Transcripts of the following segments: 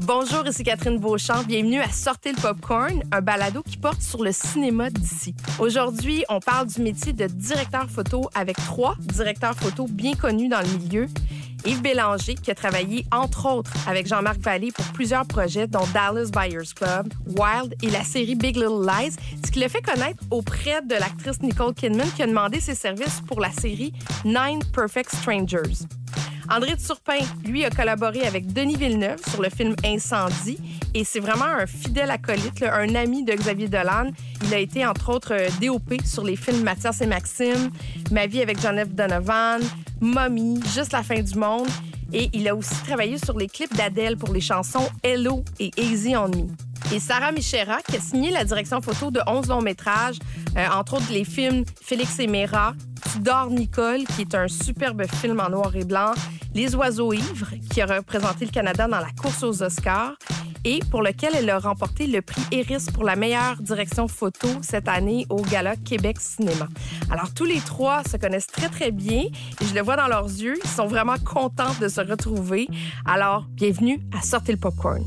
Bonjour, ici Catherine Beauchamp. Bienvenue à Sortez le Popcorn, un balado qui porte sur le cinéma d'ici. Aujourd'hui, on parle du métier de directeur photo avec trois directeurs photo bien connus dans le milieu. Yves Bélanger, qui a travaillé entre autres avec Jean-Marc Vallée pour plusieurs projets, dont Dallas Buyers Club, Wild et la série Big Little Lies, ce qui l'a fait connaître auprès de l'actrice Nicole Kidman qui a demandé ses services pour la série Nine Perfect Strangers. André de Surpin, lui, a collaboré avec Denis Villeneuve sur le film Incendie et c'est vraiment un fidèle acolyte, un ami de Xavier Dolan. Il a été, entre autres, euh, DOP sur les films Mathias et Maxime, Ma vie avec John. Donovan, Mommy, Juste la fin du monde. Et il a aussi travaillé sur les clips d'Adèle pour les chansons Hello et Easy on Me. Et Sarah Michera, qui a signé la direction photo de 11 longs métrages, euh, entre autres les films Félix et Méra, Tudor Nicole, qui est un superbe film en noir et blanc, Les Oiseaux Ivres, qui a représenté le Canada dans la course aux Oscars, et pour lequel elle a remporté le prix Eris pour la meilleure direction photo cette année au Gala Québec Cinéma. Alors, tous les trois se connaissent très, très bien et je le vois dans leurs yeux. Ils sont vraiment contents de se retrouver. Alors, bienvenue à Sortez le Popcorn.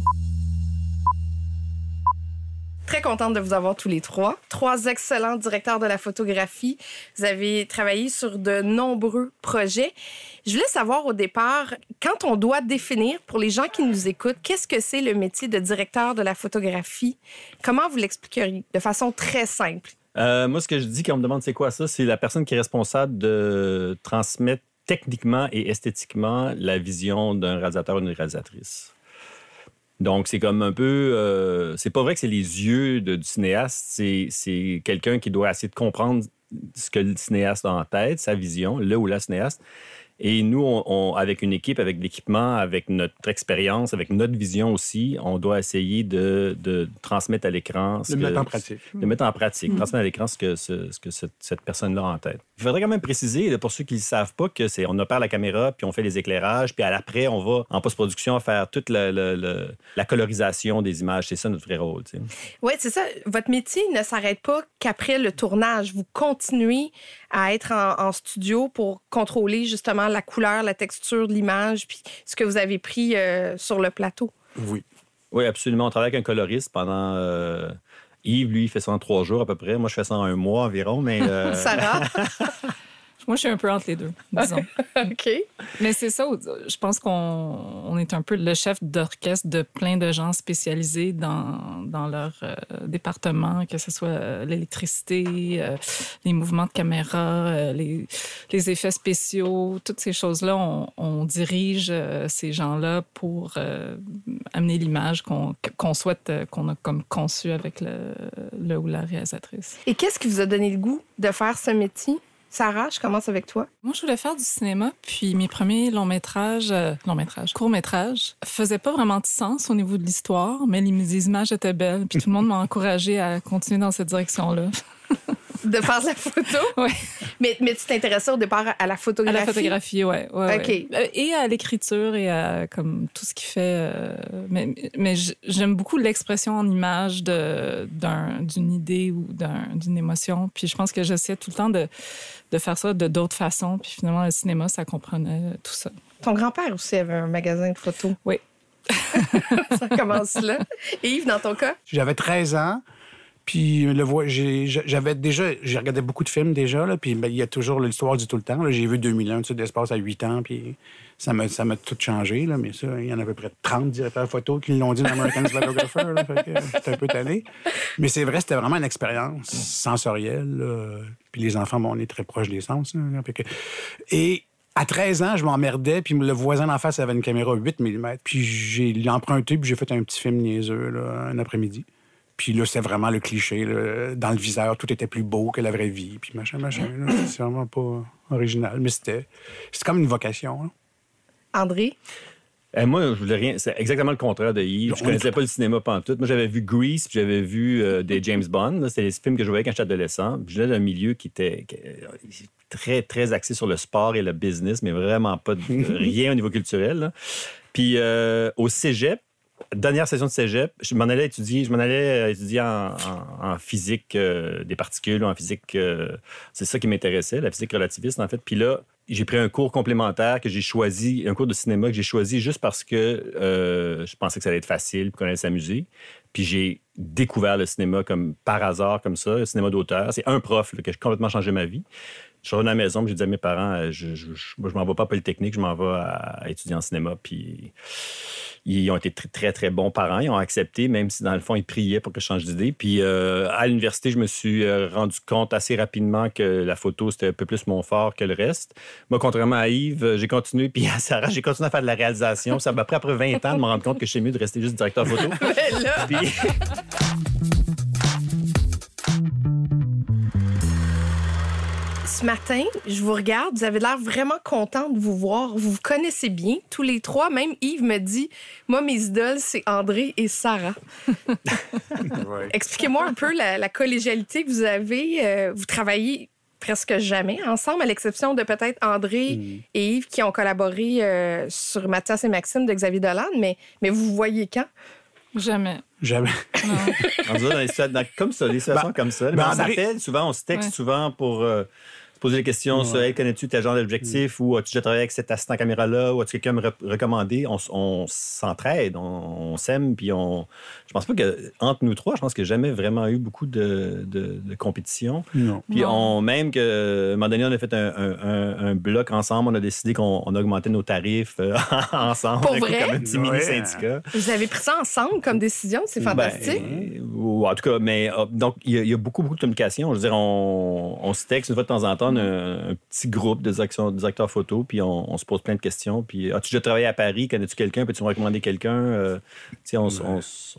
Très contente de vous avoir tous les trois. Trois excellents directeurs de la photographie. Vous avez travaillé sur de nombreux projets. Je voulais savoir au départ, quand on doit définir pour les gens qui nous écoutent, qu'est-ce que c'est le métier de directeur de la photographie? Comment vous l'expliqueriez? De façon très simple? Euh, moi, ce que je dis quand on me demande c'est quoi ça, c'est la personne qui est responsable de transmettre techniquement et esthétiquement la vision d'un réalisateur ou d'une réalisatrice. Donc, c'est comme un peu. Euh, c'est pas vrai que c'est les yeux de, du cinéaste, c'est quelqu'un qui doit essayer de comprendre ce que le cinéaste a en tête, sa vision, le ou la cinéaste, et nous, on, avec une équipe, avec l'équipement, avec notre expérience, avec notre vision aussi, on doit essayer de, de transmettre à l'écran. De mettre en pratique. De mettre en pratique, mm. transmettre à l'écran ce que, ce, que cette, personne-là a en tête. Il faudrait quand même préciser, pour ceux qui ne savent pas, que c'est on opère la caméra, puis on fait les éclairages, puis à l'après, on va en post-production faire toute la, la, colorisation des images. C'est ça notre vrai rôle. Oui, c'est ça. Votre métier ne s'arrête pas qu'après le tournage. Vous continuez à être en, studio pour contrôler justement la couleur, la texture de l'image, puis ce que vous avez pris euh, sur le plateau. Oui. Oui, absolument. On travaille avec un coloriste pendant. Euh, Yves, lui, il fait ça en trois jours à peu près. Moi, je fais ça en un mois environ, mais. Euh, Sarah? Moi, je suis un peu entre les deux, disons. OK. Mais c'est ça, je pense qu'on est un peu le chef d'orchestre de plein de gens spécialisés dans, dans leur euh, département, que ce soit euh, l'électricité, euh, les mouvements de caméra, les, les, effets spéciaux, toutes ces choses-là. On, on, dirige ces gens-là pour amener l'image qu'on souhaite, qu'on a comme conçu avec le, le ou la réalisatrice. Et qu'est-ce qui vous a donné le goût de faire ce métier? Sarah, je commence avec toi. Moi, je voulais faire du cinéma, puis mes premiers longs métrages, euh, longs métrages, courts métrages, faisaient pas vraiment de sens au niveau de l'histoire, mais les images étaient belles, puis tout le monde m'a encouragé à continuer dans cette direction-là. de faire de la photo. Oui. Mais, mais tu t'intéressais au départ à la photographie? À la photographie, oui. Ouais, OK. Euh, et à l'écriture et à comme tout ce qui fait. Euh, mais mais j'aime beaucoup l'expression en image d'une idée ou d'une émotion. Puis je pense que j'essaie tout le temps de, de faire ça de d'autres façons. Puis finalement, le cinéma, ça comprenait tout ça. Ton grand-père aussi avait un magasin de photos. Oui. ça commence là. Et Yves, dans ton cas? J'avais 13 ans. Puis le j'avais déjà, j'ai regardé beaucoup de films déjà, là, puis ben, il y a toujours l'histoire du tout le temps. J'ai vu 2001, tu d'espace à 8 ans, puis ça m'a, tout changé, là, mais ça, il y en a à peu près 30 directeurs photo qui l'ont dit dans American Photographer, j'étais un peu tanné. Mais c'est vrai, c'était vraiment une expérience sensorielle, puis les enfants, bon, on est très proches des sens. Et à 13 ans, je m'emmerdais, puis le voisin d'en face avait une caméra 8 mm, puis j'ai emprunté, puis j'ai fait un petit film niaiseux, là, un après-midi. Puis là, c'était vraiment le cliché. Dans le viseur, tout était plus beau que la vraie vie. Puis machin, machin. C'est vraiment pas original. Mais c'était comme une vocation. André? Eh, moi, je voulais rien. C'est exactement le contraire de Yves. Je connaissais pas le cinéma tout. Moi, j'avais vu Grease, puis j'avais vu euh, des James Bond. C'était les films que je voyais quand j'étais adolescent. je venais d'un milieu qui était très, très axé sur le sport et le business, mais vraiment pas de, rien au niveau culturel. Puis euh, au cégep, dernière session de cégep, je m'en allais étudier, je m'en allais euh, étudier en, physique euh, des particules, en physique, euh, c'est ça qui m'intéressait, la physique relativiste en fait. Puis là, j'ai pris un cours complémentaire que j'ai choisi, un cours de cinéma que j'ai choisi juste parce que je pensais que ça allait être facile, qu'on allait s'amuser. Puis j'ai découvert le cinéma comme par hasard, comme ça, le cinéma d'auteur. C'est un prof là, qui a complètement changé ma vie. Je suis revenu à la maison, j'ai dit à mes parents, euh, je, je, je, je m'en vais pas à Polytechnique, je m'en vais à, à, étudier en cinéma. Puis ils ont été très, très, très bons parents. Ils ont accepté, même si dans le fond, ils priaient pour que je change d'idée. Puis euh, à l'université, je me suis euh, rendu compte assez rapidement que la photo, c'était un peu plus mon fort que le reste. Moi, contrairement à Yves, j'ai continué, puis à Sarah, j'ai continué à faire de la réalisation. Ça m'a pris après 20 ans de me rendre compte que c'est mieux de rester juste directeur photo. puis... ce matin, je vous regarde, vous avez l'air vraiment content de vous voir. Vous vous connaissez bien, tous les trois. Même Yves me dit, moi, mes idoles, c'est André et Sarah. ouais. Expliquez-moi un peu la, la, collégialité que vous avez. Euh, vous travaillez presque jamais ensemble, à l'exception de peut-être André mmh. et Yves qui ont collaboré euh, sur Mathias et Maxime de Xavier Dolan. Mais, mais vous vous voyez quand? Jamais. Jamais. on dit dans les, dans, comme ça, les situations bah, comme ça. Bah, on s'appelle souvent, on se texte ouais. souvent pour euh, poser des questions ouais. sur hey, connais-tu tel genre d'objectif ou as-tu déjà travaillé avec cet assistant caméra-là ou as-tu quelqu'un à me recommander? On, on s'entraide, on, on s'aime, puis on. Je pense pas que entre nous trois, je pense qu'il n'y a jamais vraiment eu beaucoup de, de, de compétition. Non. Puis non. on, même que, à un moment donné, on a fait un, un, un bloc ensemble, on a décidé qu'on augmentait nos tarifs euh, ensemble. Pour vrai? Comme un petit Ouais. mini-syndicat. Vous avez pris ça ensemble comme décision? C'est fantastique. Ben, ou en tout cas, mais euh, donc, il y, a- il y a beaucoup, beaucoup de communication. Je veux dire, on, on se texte une fois de temps en temps, un, un petit groupe des acteurs photo, puis on, on se pose plein de questions. Puis, as-tu déjà travaillé à Paris? Connais-tu quelqu'un? Peux-tu me recommander quelqu'un? Euh, tu sais, on,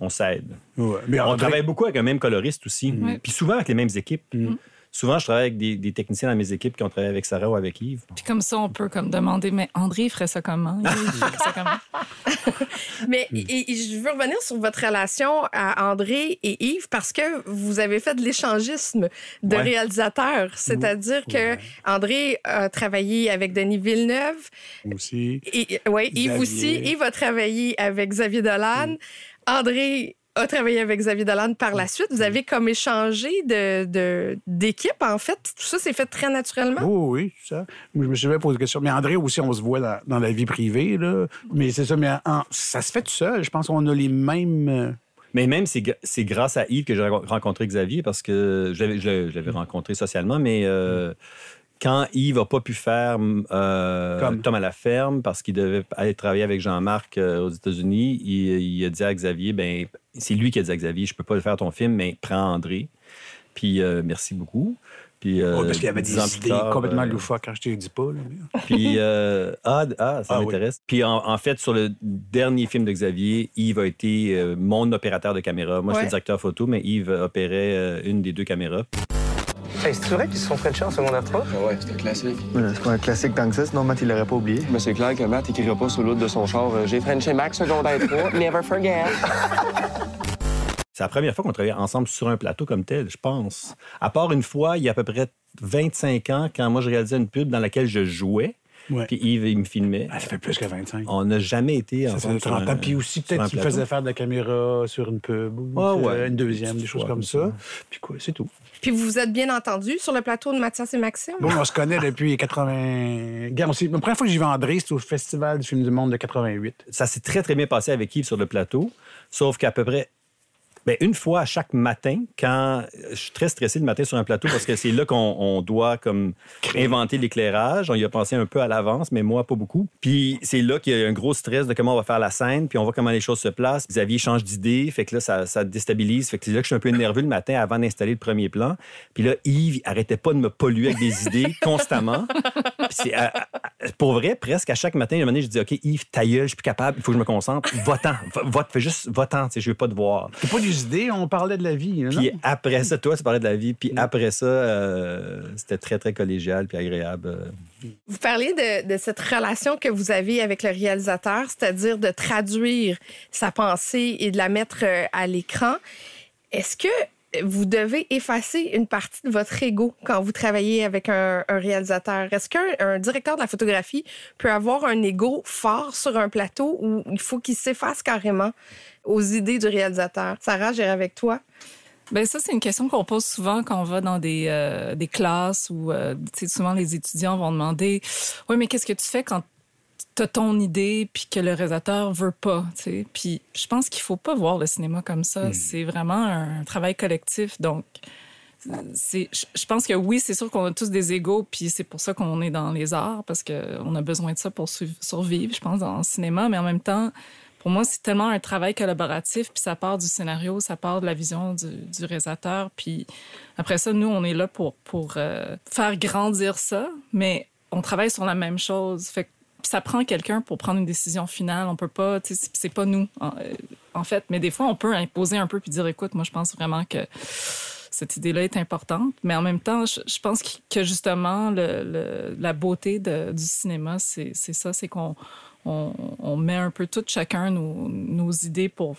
on s'aide. Ouais. Mais On travaille beaucoup avec un même coloriste aussi. Ouais. Puis souvent avec les mêmes équipes. Mm. Souvent, je travaille avec des, des techniciens dans mes équipes qui ont travaillé avec Sarah ou avec Yves. Puis comme ça, on peut comme demander, mais André ferait ça comment? Yves ferait ça comment? Mais et- et je veux revenir sur votre relation à André et Yves parce que vous avez fait de l'échangisme de Ouais. réalisateurs. C'est-à-dire que. André a travaillé avec Denis Villeneuve. aussi. Et, ouais, Yves Xavier. aussi. Yves a travaillé avec Xavier Dolan. André a travaillé avec Xavier Dolan par la suite. Vous avez comme échangé de, de- d'équipe, en fait. Tout ça s'est fait très naturellement. Oui, c'est ça. Moi, je me suis jamais posé la question. Mais André aussi, on se voit dans, dans la vie privée. Là. Mais c'est ça, mais en- ça se fait tout seul. Je pense qu'on a les mêmes. euh, Mais même, c'est grâce à Yves que j'ai rencontré Xavier parce que je l'avais- je l'avais rencontré socialement, mais euh, quand Yves n'a pas pu faire euh, Comme. Tom à la ferme parce qu'il devait aller travailler avec Jean-Marc euh, aux États-Unis, il, il a dit à Xavier, ben c'est lui qui a dit à Xavier, je peux pas le faire ton film, mais prends André. Puis euh, merci beaucoup. Puis, euh, oh, parce qu'il y avait dix des ans plus idées tard, complètement euh, loufoques quand je te le dis pas. Là, puis, euh, ah, ah, ça Ah oui. m'intéresse. Puis, en, en fait, sur le dernier film de Xavier, Yves a été euh, mon opérateur de caméra. Moi, Ouais. j'étais directeur photo, mais Yves opérait euh, une des deux caméras. Hey, c'est vrai qu'ils se sont Frenchés en secondaire 3? Ah ouais, c'est un classique. C'est pas un classique tant que ça, sinon Matt, il l'aurait pas oublié. Mais c'est clair que Matt écrira pas sur l'autre de son char euh, J'ai Frenché Max secondaire 3, never forget. C'est la première fois qu'on travaillait ensemble sur un plateau comme tel, je pense. À part une fois, il y a à peu près 25 ans, quand moi, je réalisais une pub dans laquelle je jouais, Ouais. puis Yves, il me filmait. Ah, ça fait plus que 25. On n'a jamais été Ça ensemble. faisait 30 sur un- ans. Puis aussi, peut-être qu'il plateau. faisait faire de la caméra sur une pub ou Ah, ouais. une deuxième, des choses comme ça. Puis quoi, c'est tout. Puis vous vous êtes bien entendus sur le plateau de Mathias et Maxime? Bon, on se connaît depuis 80. Regarde, on s'est- La première fois que j'y vais à André, c'était au Festival du film du monde de 88. ça s'est très, très bien passé avec Yves sur le plateau. Sauf qu'à peu près ben, une fois à chaque matin, quand je suis très stressé le matin sur un plateau parce que c'est là qu'on on doit comme inventer l'éclairage. On y a pensé un peu à l'avance, mais moi, pas beaucoup. Puis c'est là qu'il y a un gros stress de comment on va faire la scène, puis on voit comment les choses se placent. Xavier change d'idée, fait que là, ça, ça déstabilise. Fait que c'est là que je suis un peu nerveux le matin avant d'installer le premier plan. Puis là, Yves, il arrêtait pas de me polluer avec des idées constamment. Puis à- à- pour vrai, presque à chaque matin, donné, je dis, OK, Yves, ta gueule, je suis plus capable, il faut que je me concentre. Va-t'en, Va- fais juste, va-t'en, je veux pas te voir. Pas des on parlait de la vie. non? Puis après ça, toi, tu parlais de la vie, puis après ça, euh, c'était très, très collégial puis agréable. euh. Vous parlez de, de cette relation que vous avez avec le réalisateur, c'est-à-dire de traduire sa pensée et de la mettre euh, à l'écran. Est-ce que vous devez effacer une partie de votre ego quand vous travaillez avec un, réalisateur? Est-ce qu'un un directeur de la photographie peut avoir un ego fort sur un plateau où il faut qu'il s'efface carrément aux idées du réalisateur? Sarah, j'irai avec toi. Ben ça, c'est une question qu'on pose souvent quand on va dans des, euh, des classes où euh, souvent les étudiants vont demander Oui, mais qu'est-ce que tu fais quand tu as ton idée puis que le réalisateur veut pas tu sais? Puis je pense qu'il faut pas voir le cinéma comme ça. C'est vraiment un travail collectif. Donc, c'est, je pense que oui, c'est sûr qu'on a tous des égaux, puis c'est pour ça qu'on est dans les arts, parce qu'on a besoin de ça pour su- survivre, je pense, dans le cinéma. Mais en même temps, pour moi, c'est tellement un travail collaboratif, puis ça part du scénario, ça part de la vision du, du réalisateur. Puis après ça, nous, on est là pour, pour euh, faire grandir ça, mais on travaille sur la même chose. Fait que ça prend quelqu'un pour prendre une décision finale. On peut pas, c'est- pas nous, en, euh, en fait. Mais des fois, on peut imposer un peu puis dire, écoute, moi, je pense vraiment que cette idée-là est importante. Mais en même temps, je, je pense que- justement, le, le- la beauté de- du cinéma, c'est ça, c'est qu'on on, on met un peu tout chacun nos, nos idées pour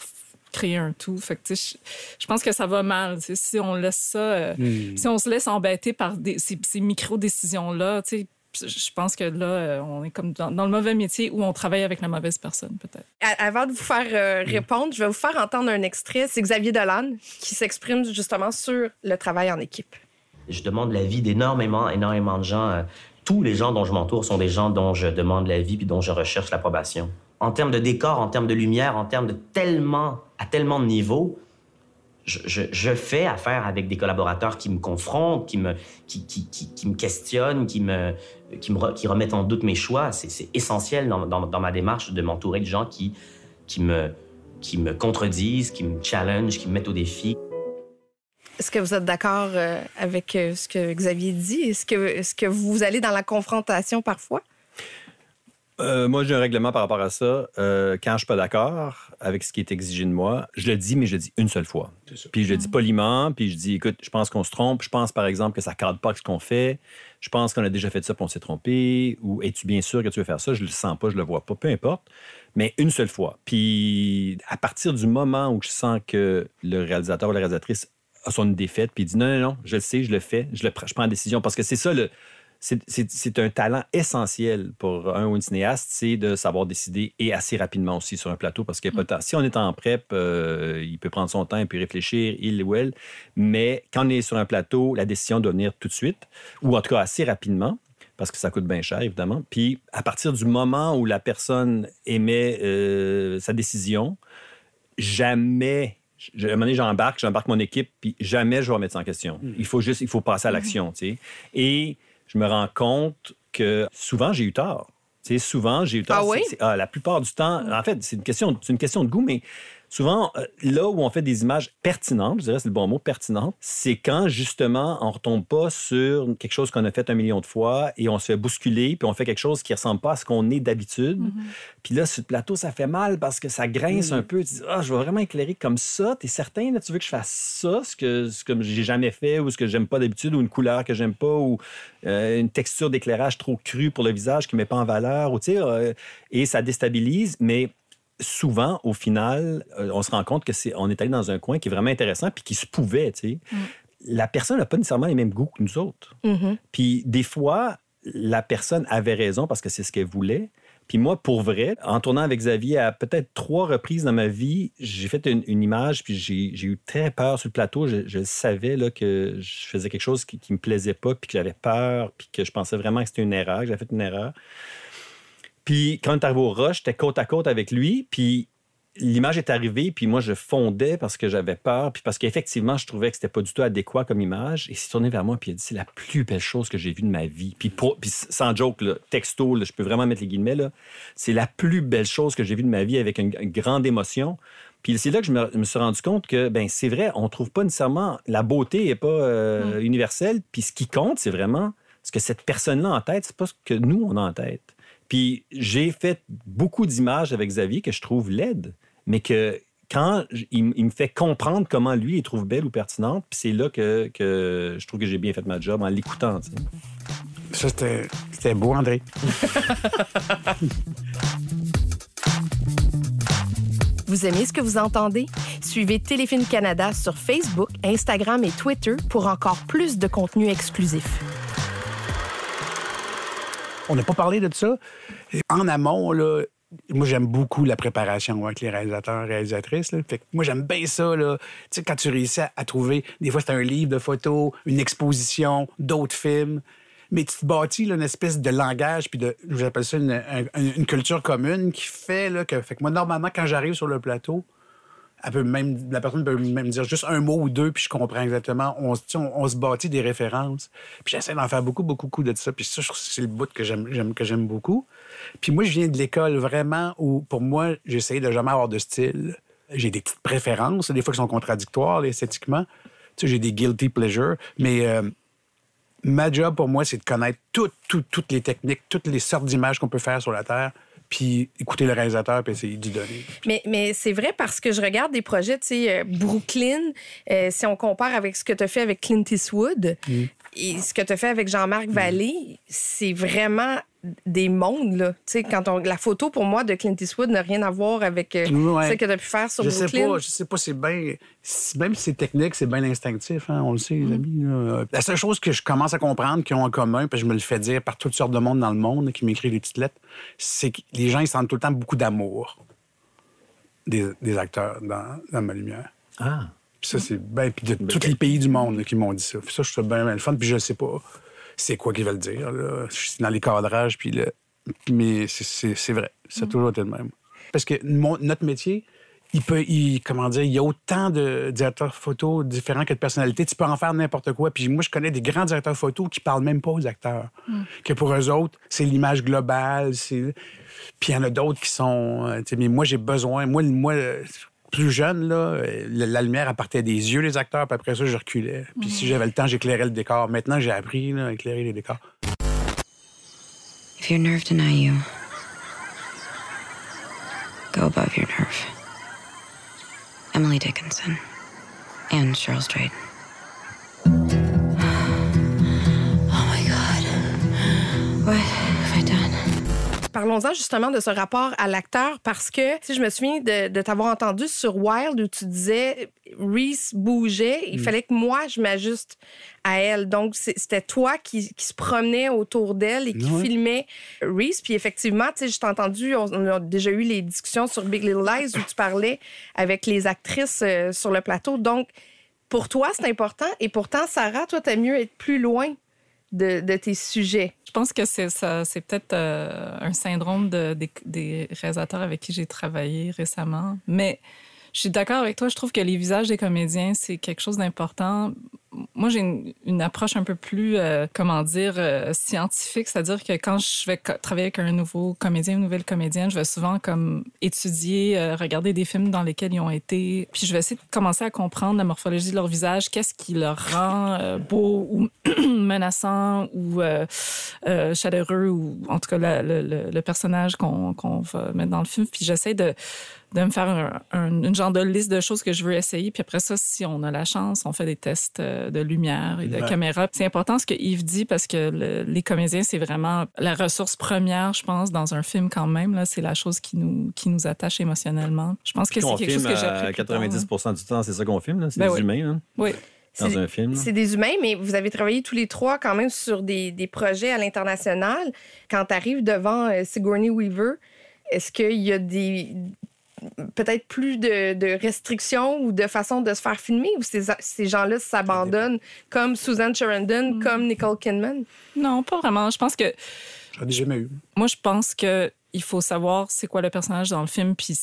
créer un tout. Fait que, je, je pense que ça va mal. Si on laisse ça, euh, si on se laisse embêter par des- ces, ces micro-décisions-là, tu sais, je pense que là, euh, on est comme dans, dans le mauvais métier où on travaille avec la mauvaise personne, peut-être. Avant de vous faire euh, répondre, je vais vous faire entendre un extrait. C'est Xavier Dolan qui s'exprime justement sur le travail en équipe. Je demande l'avis d'énormément, énormément de gens. Euh, Tous les gens dont je m'entoure sont des gens dont je demande l'avis puis dont je recherche l'approbation. En termes de décor, en termes de lumière, en termes de tellement, à tellement de niveaux, je, je- je fais affaire avec des collaborateurs qui me confrontent, qui me, qui, qui, qui, qui me questionnent, qui me, qui me re- qui remettent en doute mes choix. C'est essentiel dans, ma démarche de m'entourer de gens qui, me, qui me contredisent, qui me challenge, qui me mettent au défi. Est-ce que vous êtes d'accord euh, avec euh, ce que Xavier dit? Est que vous allez dans la confrontation parfois? Euh, moi, j'ai un règlement par rapport à ça. Euh, quand je suis pas d'accord avec ce qui est exigé de moi, je le dis, mais je le dis une seule fois. Puis je le dis poliment, puis je dis, écoute, je pense qu'on se trompe. Je pense, par exemple, que ça ne cadre pas avec ce qu'on fait. Je pense qu'on a déjà fait ça, puis on s'est trompé. Ou es-tu bien sûr que tu veux faire ça? Je le sens pas, je le vois pas, peu importe. Mais une seule fois. Puis à partir du moment où je sens que le réalisateur ou la réalisatrice a son défaite, puis il dit non, non, non, je le sais, je le fais, je, le, pr- je prends la décision. Parce que c'est ça, le, c'est- un talent essentiel pour un ou une cinéaste, c'est de savoir décider et assez rapidement aussi sur un plateau parce de temps. Si on est en prep, euh, il peut prendre son temps, il peut réfléchir, il ou elle. Mais quand on est sur un plateau, la décision doit venir tout de suite ou en tout cas assez rapidement parce que ça coûte bien cher, évidemment. Puis à partir du moment où la personne émet euh, sa décision, jamais, à un moment donné, j'embarque, j'embarque mon équipe, puis jamais je vais remettre ça en question. Il faut juste, il faut passer à l'action, tu sais. Et je me rends compte que souvent, j'ai eu tort. Tu sais, souvent, j'ai eu tort. Ah oui? C'est- c'est- ah, la plupart du temps, en fait, c'est une question, c'est une question de goût, mais souvent, euh, là où on fait des images pertinentes, je dirais, c'est le bon mot, pertinentes, c'est quand, justement, on retombe pas sur quelque chose qu'on a fait un million de fois et on se fait bousculer, puis on fait quelque chose qui ressemble pas à ce qu'on est d'habitude. Puis là, sur le plateau, ça fait mal parce que ça grince un peu. Tu dis, ah, je vais vraiment éclairer comme ça. T'es certain, là, tu veux que je fasse ça, ce que, ce que j'ai jamais fait ou ce que j'aime pas d'habitude ou une couleur que j'aime pas ou euh, une texture d'éclairage trop crue pour le visage qui met pas en valeur ou, tu euh, et ça déstabilise, mais souvent, au final, euh, on se rend compte que c'est, on est allé dans un coin qui est vraiment intéressant puis qui se pouvait, tu sais. La personne n'a pas nécessairement les mêmes goûts que nous autres. Mhm. Puis des fois, la personne avait raison parce que c'est ce qu'elle voulait. Puis moi, pour vrai, en tournant avec Xavier à peut-être trois reprises dans ma vie, j'ai fait une, une image, puis j'ai j'ai eu très peur sur le plateau. Je, je savais là, que je faisais quelque chose qui ne me plaisait pas, puis que j'avais peur, puis que je pensais vraiment que c'était une erreur, que j'avais fait une erreur. Puis quand on est arrivé au Rush, j'étais côte à côte avec lui, puis l'image est arrivée, puis moi, je fondais parce que j'avais peur, puis parce qu'effectivement, je trouvais que c'était pas du tout adéquat comme image. Et il s'est tourné vers moi, puis il a dit C'est la plus belle chose que j'ai vue de ma vie. Puis, pour- puis sans joke, là, texto, là, je peux vraiment mettre les guillemets, là, c'est la plus belle chose que j'ai vue de ma vie avec une, une grande émotion. Puis c'est là que je me, me suis rendu compte que, ben c'est vrai, on trouve pas nécessairement. La beauté n'est pas euh, universelle, puis ce qui compte, c'est vraiment ce que cette personne-là a en tête, c'est pas ce que nous, on a en tête. Puis j'ai fait beaucoup d'images avec Xavier que je trouve laides, mais que quand il, me fait comprendre comment lui il trouve belle ou pertinente, puis c'est là que, que je trouve que j'ai bien fait ma job en l'écoutant. Ça, c'était c'était beau, André. Vous aimez ce que vous entendez? Suivez Téléfilm Canada sur Facebook, Instagram et Twitter pour encore plus de contenu exclusif. On n'a pas parlé de ça. En amont, là, moi, j'aime beaucoup la préparation avec les réalisateurs réalisatrices. là. Fait que moi, j'aime bien ça. Quand tu réussis à, trouver, des fois, c'est un livre de photos, une exposition, d'autres films. Mais tu te bâtis là, une espèce de langage, puis de, j'appelle ça une, un- une culture commune qui fait là, que, fait que moi, normalement, quand j'arrive sur le plateau, elle peut même, la personne peut même dire juste un mot ou deux, puis je comprends exactement. On, se- bâtit des références. Puis j'essaie d'en faire beaucoup, beaucoup, beaucoup de ça. Puis ça, c'est le bout que j'aime, beaucoup. Puis moi, je viens de l'école vraiment où, pour moi, j'essaie de jamais avoir de style. J'ai des petites préférences, des fois qui sont contradictoires esthétiquement. Tu sais, j'ai des guilty pleasures. Mais euh, ma job, pour moi, c'est de connaître toutes, toutes, toutes les techniques, toutes les sortes d'images qu'on peut faire sur la Terre, puis écouter le réalisateur, puis essayer d'y donner. Mais, mais c'est vrai parce que je regarde des projets, tu sais, euh, Brooklyn, euh, si on compare avec ce que tu as fait avec Clint Eastwood et ce que tu as fait avec Jean-Marc Vallée, c'est vraiment des mondes, là. Tu sais, quand on, la photo, pour moi, de Clint Eastwood n'a rien à voir avec euh, Ouais. celle que tu as pu faire sur je sais Brooklyn. pas, je sais pas, c'est bien. Même si c'est technique, c'est bien instinctif, hein, on le sait, Mm. les amis. là. La seule chose que je commence à comprendre qu'ils ont en commun, puis je me le fais dire par toutes sortes de monde dans le monde qui m'écrit des petites lettres, c'est que les gens, ils sentent tout le temps beaucoup d'amour des, des acteurs dans, dans ma lumière. Ah. Puis ça, c'est bien. Puis de tous les pays du monde là, qui m'ont dit ça. Puis ça, je trouve bien, bien le fun. Puis je sais pas c'est quoi qu'ils veulent dire. Là. Je suis dans les cadrages, puis le... mais c'est- vrai. Ça a toujours été le même. Parce que mon- notre métier, il peut, il- comment dire, il y a autant de directeurs photo différents que de personnalités. Tu peux en faire n'importe quoi. Puis moi, je connais des grands directeurs photo qui parlent même pas aux acteurs. Que pour eux autres, c'est l'image globale. Puis il y en a d'autres qui sont. euh, mais moi, j'ai besoin. Moi, moi, plus jeune, là, la, lumière elle partait des yeux des acteurs, puis après ça, je reculais. Puis si j'avais le temps, j'éclairais le décor. Maintenant, j'ai appris là, à éclairer les décors. If your nerve deny you, go above your nerve. Emily Dickinson and Cheryl Strait. Oh my God. What? Parlons-en justement de ce rapport à l'acteur parce que sais, je me souviens de, de t'avoir entendu sur Wild où tu disais Reese bougeait, il fallait que moi je m'ajuste à elle. Donc c'était toi qui, qui se promenait autour d'elle et qui Ouais. filmait Reese. Puis effectivement, tu sais, je t'ai entendu, on, on a déjà eu les discussions sur Big Little Lies où tu parlais avec les actrices euh, sur le plateau. Donc pour toi c'est important et pourtant Sarah, toi t'aimes mieux être plus loin de, tes sujets? Je pense que c'est peut-être euh, un syndrome de- des, des réalisateurs avec qui j'ai travaillé récemment. Mais je suis d'accord avec toi. Je trouve que les visages des comédiens, c'est quelque chose d'important. Moi, j'ai une, approche un peu plus, euh, comment dire, euh, scientifique. C'est-à-dire que quand je vais travailler avec un nouveau comédien, une nouvelle comédienne, je vais souvent comme étudier, euh, regarder des films dans lesquels ils ont été. Puis je vais essayer de commencer à comprendre la morphologie de leur visage, qu'est-ce qui leur rend beau ou menaçant ou chaleureux ou en tout cas le, personnage qu'on va mettre dans le film. Puis j'essaie de, de me faire un, un- une genre de liste de choses que je veux essayer. Puis après ça, si on a la chance, on fait des tests euh, de lumière et de Ouais. caméra. C'est important ce que Yves dit parce que le- les comédiens, c'est vraiment la ressource première, je pense, dans un film quand même. là. C'est la chose qui nous, qui nous attache émotionnellement. Je pense que c'est On quelque chose que j'ai à appris plus tard, 90 hein. du temps, c'est ça qu'on filme. C'est Ben des oui. humains hein, Oui. dans C'est- un film. C'est des humains, mais vous avez travaillé tous les trois quand même sur des, des projets à l'international. Quand tu arrives devant euh, Sigourney Weaver, est-ce qu'il y a des peut-être plus de, de restrictions ou de façons de se faire filmer ou ces, ces gens-là s'abandonnent comme Susan Sarandon, comme Nicole Kidman? Non, pas vraiment. Je pense que J'en ai jamais eu. moi, je pense que il faut savoir c'est quoi le personnage dans le film, puis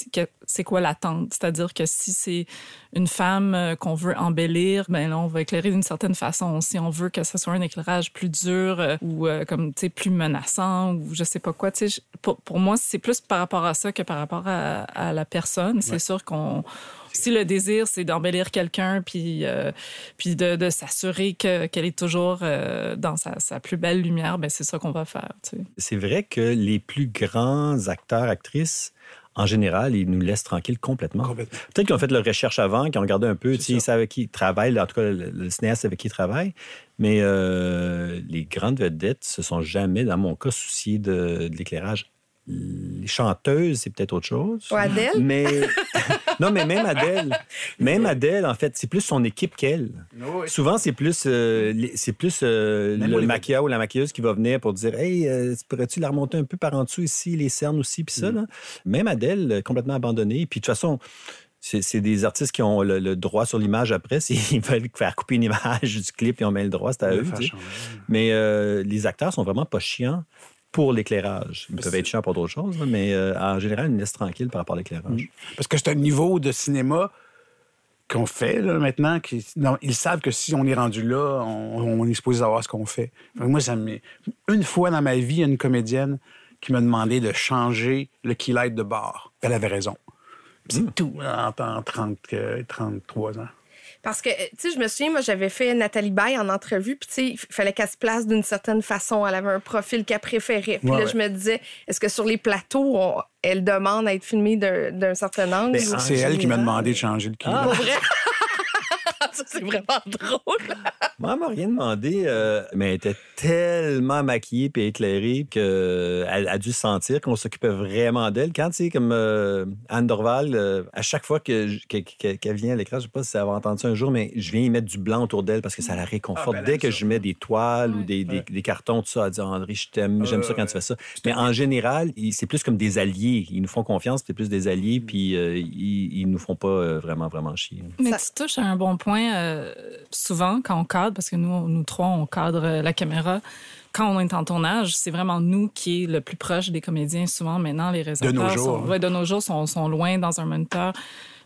c'est quoi l'attente. C'est-à-dire que si c'est une femme euh, qu'on veut embellir, ben là, on va éclairer d'une certaine façon. Si on veut que ce soit un éclairage plus dur euh, ou euh, comme tu sais plus menaçant ou je sais pas quoi, tu sais, je- pour, pour moi, c'est plus par rapport à ça que par rapport à, à la personne. C'est sûr qu'on si le désir, c'est d'embellir quelqu'un, puis, euh, puis de, de s'assurer que- qu'elle est toujours euh, dans sa, sa plus belle lumière, ben c'est ça qu'on va faire. Tu sais. C'est vrai que les plus grands acteurs, actrices, en général, ils nous laissent tranquilles complètement. Complètement. Peut-être qu'ils ont fait leur recherche avant, qu'ils ont regardé un peu, tu sais, ça. ils savent avec qui ils travaillent, en tout cas le, le cinéaste avec qui ils travaillent. Mais euh, les grandes vedettes se sont jamais, dans mon cas, souciées de, de l'éclairage les chanteuses, c'est peut-être autre chose. Ou Adèle? Mais non, mais même Adèle, même Adèle, en fait, c'est plus son équipe qu'elle. Oui. Souvent, c'est plus, euh, c'est plus euh, le maquilleur ou la maquilleuse qui va venir pour dire Hey, euh, pourrais-tu la remonter un peu par en dessous ici, les cernes aussi, puis Mm. ça. Là. Même Adèle, complètement abandonnée. Puis de toute façon, c'est des artistes qui ont le, le droit sur l'image après. S'ils veulent faire couper une image du clip et on met le droit, c'est à eux. Mais euh, les acteurs sont vraiment pas chiants pour l'éclairage. Ils peuvent être chiants pour d'autres choses, mais euh, en général, ils nous laissent tranquilles par rapport à l'éclairage. Parce que c'est un niveau de cinéma qu'on fait là, maintenant. Qui, non, ils savent que si on est rendu là, on, on est supposé savoir ce qu'on fait. Moi, ça me... Une fois dans ma vie, il y a une comédienne qui m'a demandé de changer le keylight de bar. Elle avait raison. C'est tout, là, en, en 30, euh, 33 ans. Parce que, tu sais, je me souviens, moi, j'avais fait Nathalie Baye en entrevue, puis, tu sais, il fallait qu'elle se place d'une certaine façon. Elle avait un profil qu'elle préférait. Puis Ouais, là, ouais. je me disais, est-ce que sur les plateaux, on- elle demande à être filmée d'un certain angle? Ben, C'est elle qui m'a demandé de changer le keylight. Pour vrai? Ça, c'est vraiment drôle. Moi, elle m'a rien demandé, euh, mais elle était tellement maquillée et éclairée qu'elle a dû sentir qu'on s'occupait vraiment d'elle. Quand, tu sais, comme euh, Anne Dorval, euh, à chaque fois que je- que- que- qu'elle vient à l'écran, je sais pas si elle a entendu ça un jour, mais je viens y mettre du blanc autour d'elle parce que ça la réconforte. Ah, ben, Dès que ça. je mets des toiles ou des, des- des cartons, tout ça, elle dit André, je t'aime, j'aime ça quand tu fais ça. Mais en général, c'est plus comme des alliés. Ils nous font confiance, c'est plus des alliés, puis euh, ils, ils nous font pas euh, vraiment, vraiment chier. Mais Ça- tu touches à un bon point. Euh, souvent, quand on cadre, parce que nous, nous trois, on cadre euh, la caméra, quand on est en tournage, c'est vraiment nous qui est le plus proche des comédiens. Souvent, maintenant, les réalisateurs nos jours, sont, hein. ouais, de nos jours sont, sont loin dans un moniteur.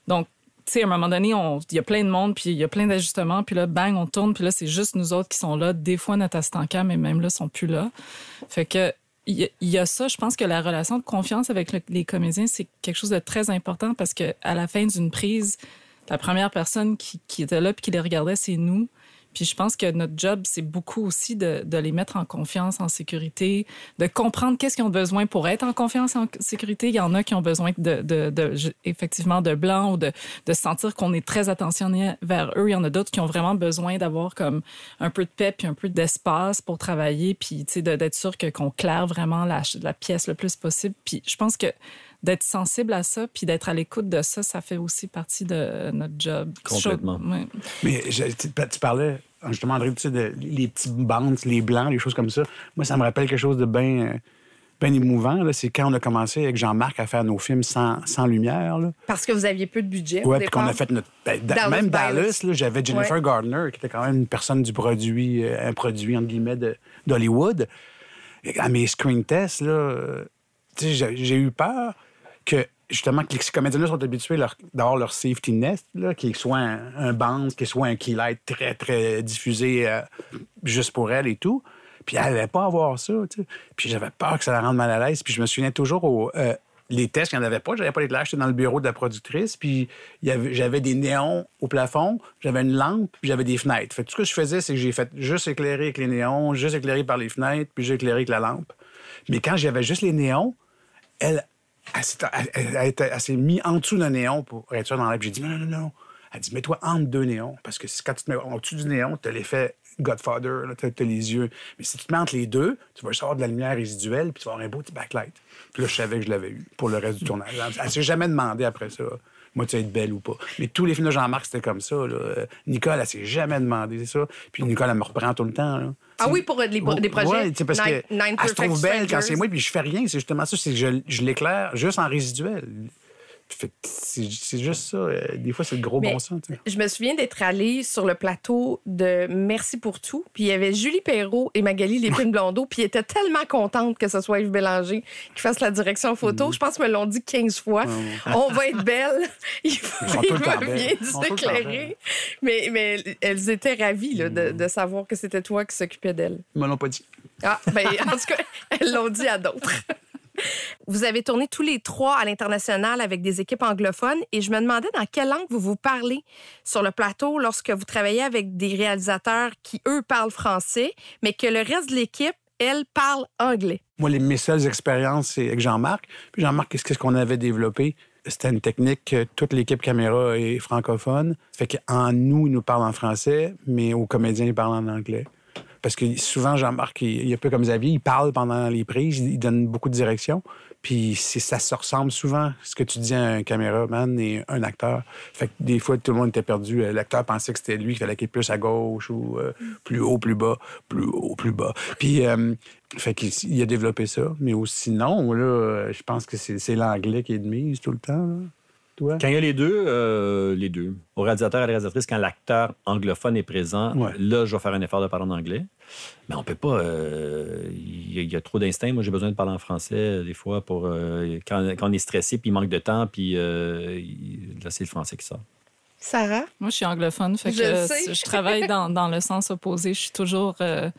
Donc, tu sais, à un moment donné, on- il y a plein de monde, puis il y a plein d'ajustements, puis là, bang, on tourne, puis là, c'est juste nous autres qui sont là. Des fois, notre assistant cam, mais même là, sont plus là. Fait que il y, a- il y a ça. Je pense que la relation de confiance avec le- les comédiens, c'est quelque chose de très important parce que à la fin d'une prise, la première personne qui, était là puis qui les regardait, c'est nous. Puis je pense que notre job, c'est beaucoup aussi de, les mettre en confiance, en sécurité, de comprendre qu'est-ce qu'ils ont besoin pour être en confiance, en sécurité. Il y en a qui ont besoin effectivement de blanc ou de, sentir qu'on est très attentionné vers eux. Il y en a d'autres qui ont vraiment besoin d'avoir comme un peu de paix puis un peu d'espace pour travailler, puis d'être sûr que qu'on claire vraiment la pièce le plus possible. Puis je pense que d'être sensible à ça, puis d'être à l'écoute de ça, ça fait aussi partie de notre job. Complètement. Ouais. Mais je- tu, tu parlais, justement, André, tu sais, de les petits bandes, les blancs, les choses comme ça. Moi, ça me rappelle quelque chose de bien bien émouvant. C'est quand on a commencé avec Jean-Marc à faire nos films sans, sans lumière. Là. Parce que vous aviez peu de budget. Ouais, puis qu'on a fait notre. ben, da- Dallas même. Dallas, j'avais Jennifer Ouais. Gardner, qui était quand même une personne du produit, euh, un produit, entre guillemets, de- d'Hollywood. À mes screen tests, là, j'ai eu peur que, justement, que les comédiens sont habitués d'avoir leur safety nest, là, qu'il soit un, un band, qu'il soit un keylight très, très diffusé euh, juste pour elle et tout. Puis elle n'allait pas avoir ça. Puis j'avais peur que ça la rende mal à l'aise. Puis je me souviens toujours au, euh, les tests, il n'y en avait pas. J'avais pas les flashs. J'étais dans le bureau de la productrice. Puis j'avais des néons au plafond, j'avais une lampe, puis j'avais des fenêtres. Fait tout ce que je faisais, c'est que j'ai fait juste éclairer avec les néons, juste éclairer par les fenêtres, puis j'ai éclairé avec la lampe. Mais quand j'avais juste les néons, elle, elle, s'est- mise en dessous d'un néon pour être dans. Puis J'ai dit non, non, non, non. Elle dit mets-toi entre deux néons. Parce que quand tu te mets au-dessus du néon, tu as l'effet Godfather, tu as, les yeux. Mais si tu te mets entre les deux, tu vas juste avoir de la lumière résiduelle, puis tu vas avoir un beau petit backlight. Puis là, je savais que je l'avais eu pour le reste du tournage. Elle ne s'est jamais demandé après ça. Moi, tu vas être belle ou pas. Mais tous les films de Jean-Marc, c'était comme ça. là. Euh, Nicole, elle s'est jamais demandé, c'est ça. Puis Nicole, elle me reprend tout le temps. là. Ah oui, pour les, des projets? Sais, parce Nine- que Nine elle se trouve belle quand c'est moi, puis je fais rien. C'est justement ça, c'est que je, je l'éclaire juste en résiduel. C'est juste ça. euh, Des fois, c'est le gros Mais bon sens. Je me souviens d'être allée sur le plateau de Merci pour tout. Puis il y avait Julie Perrault et Magali Lépine Blondeau. Puis ils étaient tellement contentes que ce soit Yves Bélanger qui fasse la direction photo. Mm. Je pense qu'ils me l'ont dit 15 fois. On va être belles. Il faut temps s'éclairer. Mais, mais elles étaient ravies là, Mm. de, de savoir que c'était toi qui s'occupais d'elles. Ils me l'ont pas dit. Ah, ben, en tout cas, elles l'ont dit à d'autres. Vous avez tourné tous les trois à l'international avec des équipes anglophones et je me demandais dans quelle langue vous vous parlez sur le plateau lorsque vous travaillez avec des réalisateurs qui, eux, parlent français, mais que le reste de l'équipe, elle, parle anglais. Moi, les, mes seules expériences, c'est avec Jean-Marc. Puis Jean-Marc, qu'est-ce qu'on avait développé? C'était une technique que toute l'équipe caméra est francophone. Ça fait qu'en nous, il nous parle en français, mais aux comédiens, ils parlent en anglais. Parce que souvent, Jean-Marc, il, est un peu comme Xavier, il parle pendant les prises, il donne beaucoup de direction. Puis ça se ressemble souvent, ce que tu dis à un caméraman et un acteur. Fait que des fois, tout le monde était perdu. Euh, L'acteur pensait que c'était lui, qu'il fallait qu'il plus à gauche ou euh, plus haut, plus bas, plus haut, plus bas. Puis, euh, fait qu'il il a développé ça. Mais aussi, sinon, là, euh, je pense que c'est l'anglais qui est de mise tout le temps. Toi? Quand il y a les deux, euh, les deux. Au réalisateur et à la réalisatrice, quand l'acteur anglophone est présent, Ouais. là, je vais faire un effort de parler en anglais. Mais on peut pas. euh, Il y, a- il y a trop d'instinct. Moi, j'ai besoin de parler en français des fois pour euh, quand, quand on est stressé, puis il manque de temps, puis euh, là, c'est le français qui sort. Sarah? Moi, je suis anglophone, fait Je que je travaille dans, dans le sens opposé. Je suis toujours euh,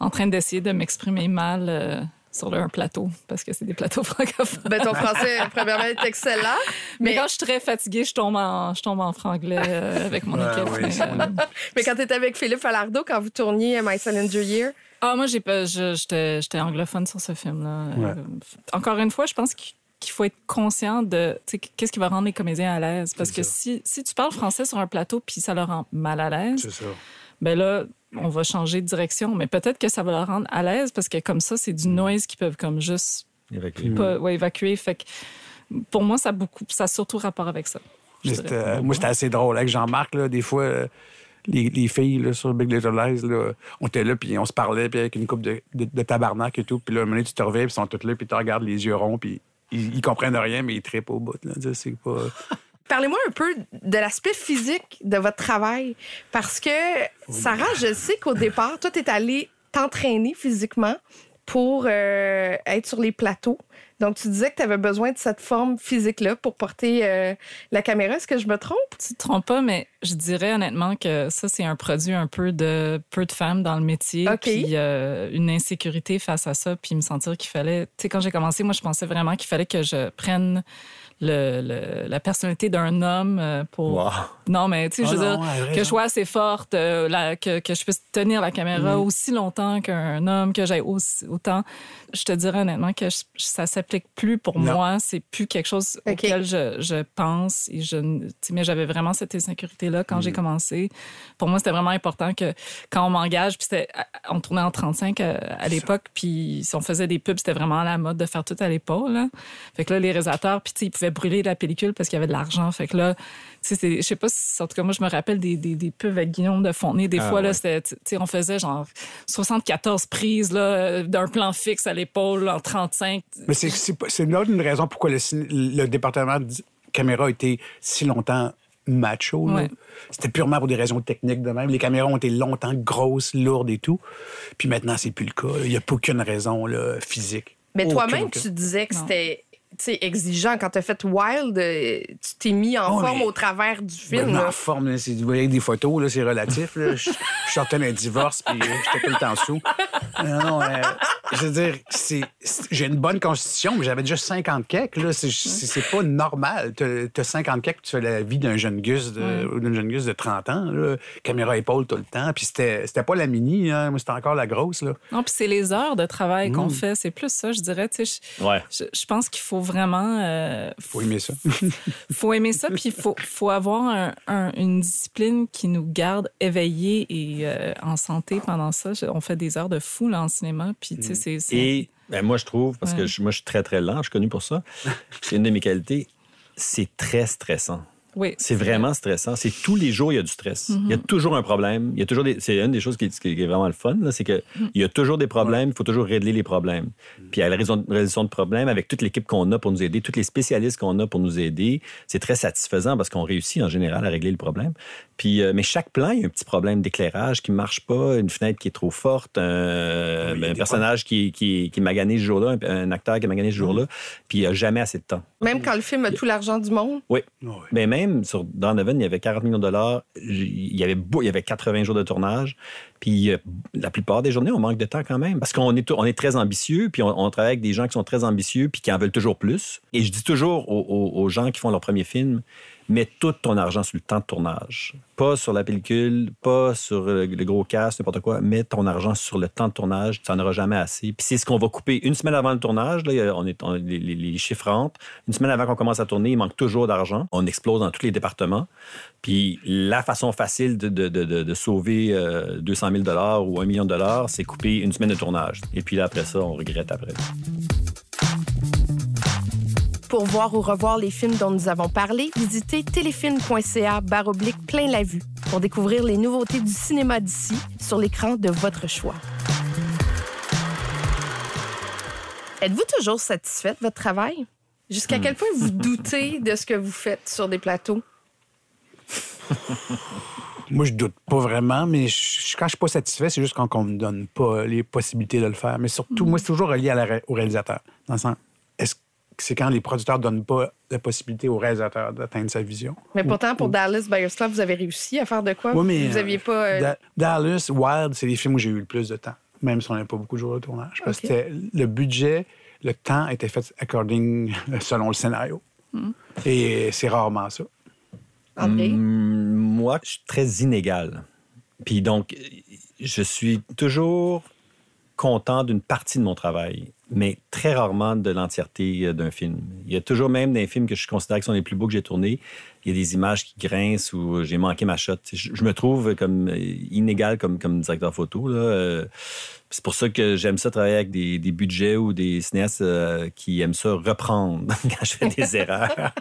en train d'essayer de m'exprimer mal euh, sur un plateau, parce que c'est des plateaux francophones. Ben, ton français, premièrement, est excellent. Mais, Mais, quand je suis très fatiguée, je tombe en, je tombe en franglais euh, avec mon Ouais, équipe. oui, mais, quand tu étais avec Philippe Falardeau, quand vous tourniez My Cylinder Year, Ah, moi, j'ai pas, j'étais, j'étais anglophone sur ce film-là. Ouais. Euh, encore une fois, je pense qu'il qu'il faut être conscient de tu sais, qu'est-ce qui va rendre les comédiens à l'aise? Parce que si, si tu parles français sur un plateau puis ça leur rend mal à l'aise, ben là, on va changer de direction. Mais peut-être que ça va leur rendre à l'aise parce que comme ça, c'est du noise qu'ils peuvent comme juste Évacué. pas ouais, évacuer. Fait que pour moi, ça a, beaucoup, ça a surtout rapport avec ça. euh, moi, c'était assez drôle. Avec Jean-Marc, là, des fois, euh, les, les filles là, sur Big Little Lies, là, on était là, puis on se parlait, puis avec une coupe de, de, de tabarnak et tout. Puis là, un moment donné, tu te reviens, puis ils sont toutes là, puis tu regardes les yeux ronds, puis ils, ils comprennent rien, mais ils trippent au bout. C'est pas... Parlez-moi un peu de l'aspect physique de votre travail. Parce que, Sarah, je sais qu'au départ, toi, tu es allée t'entraîner physiquement pour euh, être sur les plateaux. Donc, tu disais que tu avais besoin de cette forme physique-là pour porter euh, la caméra. Est-ce que je me trompe? Tu te trompes pas, mais je dirais honnêtement que ça, c'est un produit un peu de peu de femmes dans le métier. OK. Puis euh, une insécurité face à ça, puis me sentir qu'il fallait. Tu sais, quand j'ai commencé, moi, je pensais vraiment qu'il fallait que je prenne le, le- la personnalité d'un homme euh, pour. Wow. Non, mais tu sais, je veux non, dire, que raison. je sois assez forte, euh, la- que, que je puisse tenir la caméra Mm. aussi longtemps qu'un homme, que j'aille aussi- autant. Je te dirais honnêtement que je- ça s'applique plus pour Non. moi. C'est plus quelque chose auquel je, je pense. Et je, mais j'avais vraiment cette insécurité-là quand Mm. j'ai commencé. Pour moi, c'était vraiment important que quand on m'engage, puis on tournait en 35 à, à l'époque, puis si on faisait des pubs, c'était vraiment à la mode de faire tout à l'épaule. Fait que là, les réalisateurs, puis tu sais, ils pouvaient brûler la pellicule parce qu'il y avait de l'argent. Fait que là, je sais pas si, en tout cas, moi, je me rappelle des, des, des pubs avec Guillaume de Fontenay. Des Ah, fois, là, c'était, tu sais, on faisait genre 74 prises là, d'un plan fixe à l'épaule en 35. Mais c'est- c'est là une raison pourquoi le, département de caméra a été si longtemps macho. Ouais. C'était purement pour des raisons techniques de même. Les caméras ont été longtemps grosses, lourdes et tout. Puis maintenant, c'est plus le cas. Il n'y a pas aucune raison là, physique. Mais Aucune, toi-même, aucune. tu disais que Non. c'était exigeant. Quand tu as fait Wild, euh, tu t'es mis en Oh, forme mais- au travers du Ben, film. en là. forme, là, c'est- vous voyez des photos, là, c'est relatif. là. Je, je sortais d'un divorce, puis euh, j'étais tout le temps sous. Non, non, euh, je veux dire, c'est- c'est- j'ai une bonne constitution, mais j'avais déjà 50 keks. Là, c'est, c'est, c'est pas normal. T'as, t'as 50 keks, tu fais la vie d'un jeune gus de, d'une jeune gus de 30 ans. Là, caméra épaule tout le temps. Puis c'était, c'était pas la mini, hein, moi, c'était encore la grosse. Là. Non, puis c'est les heures de travail qu'on Mm. fait. C'est plus ça, je dirais. Tu sais, je, Ouais. je, je pense qu'il faut vraiment. euh, Faut aimer ça. faut aimer ça, puis il faut, faut avoir un- un- une discipline qui nous garde éveillés et euh, en santé pendant ça. On fait des heures de fou là, en cinéma, puis tu sais, c'est- c'est... Et ben, moi, je trouve, parce que je- moi, je suis très, très lent, je suis connu pour ça. C'est une de mes qualités. C'est très stressant. Oui, C'est vraiment stressant. C'est tous les jours, il y a du stress. Il y a toujours un problème. Il y a toujours des... C'est une des choses qui est, qui est vraiment le fun, là, c'est qu'il y a toujours des problèmes. Il faut toujours régler les problèmes. Puis à la résolution de problèmes, avec toute l'équipe qu'on a pour nous aider, tous les spécialistes qu'on a pour nous aider, c'est très satisfaisant parce qu'on réussit en général à régler le problème. Puis, euh, mais chaque plan, il y a un petit problème d'éclairage qui marche pas, une fenêtre qui est trop forte, un, Oui, personnage qui, qui, qui est magané ce jour-là, un, un acteur qui est magané ce jour-là, puis il n'y a jamais assez de temps. Même quand le film a tout l'argent du monde? Oui. Ouais. Mais même sur Donovan, il y avait 40 millions de dollars. Il y avait, il y avait 80 jours de tournage. Puis euh, la plupart des journées, on manque de temps quand même. Parce qu'on est, très ambitieux, puis on, travaille avec des gens qui sont très ambitieux, puis qui en veulent toujours plus. Et je dis toujours aux gens qui font leur premier film, mets tout ton argent sur le temps de tournage. Pas sur la pellicule, pas sur le, le gros cast, n'importe quoi. Mets ton argent sur le temps de tournage. Tu n'en auras jamais assez. Puis c'est ce qu'on va couper une semaine avant le tournage. Là, a- on est, on- les, les- chiffres rentrent. Une semaine avant qu'on commence à tourner, il manque toujours d'argent. On explose dans tous les départements. Puis la façon facile de, de- de- sauver euh, 200 000 ou 1 million de dollars, c'est couper une semaine de tournage. Et puis là, après ça, on regrette après. Pour voir ou revoir les films dont nous avons parlé, visitez téléfilm.ca baroblique plein la vue pour découvrir les nouveautés du cinéma d'ici sur l'écran de votre choix. Êtes-vous toujours satisfait de votre travail? Jusqu'à quel point vous doutez de ce que vous faites sur des plateaux? Moi, je doute pas vraiment, mais je- quand je suis pas satisfait, c'est juste quand on me donne pas les possibilités de le faire. Mais surtout, moi, c'est toujours relié à la ré- au réalisateur. Dans le sens, c'est quand les producteurs donnent pas la possibilité au réalisateur d'atteindre sa vision? Mais pourtant, pour Dallas Buyers Club, vous avez réussi à faire de quoi? Oui, mais, vous aviez euh, pas... euh, Da- Dallas, Wild, c'est les films où j'ai eu le plus de temps, même si on n'avait pas beaucoup de jours de tournage. Parce que le budget, le temps était fait according selon le scénario. Hmm. Et c'est rarement ça. André? Mm, moi, je suis très inégal. Puis donc, je suis toujours content d'une partie de mon travail, mais très rarement de l'entièreté euh, d'un film. Il y a toujours même des films que je considère qui sont les plus beaux que j'ai tournés, il y a des images qui grincent ou j'ai manqué ma shot. Je, je me trouve comme euh, inégal comme, comme directeur photo. là. Euh, C'est pour ça que j'aime ça travailler avec des, des budgets ou des cinéastes euh, qui aiment ça reprendre quand je fais des erreurs.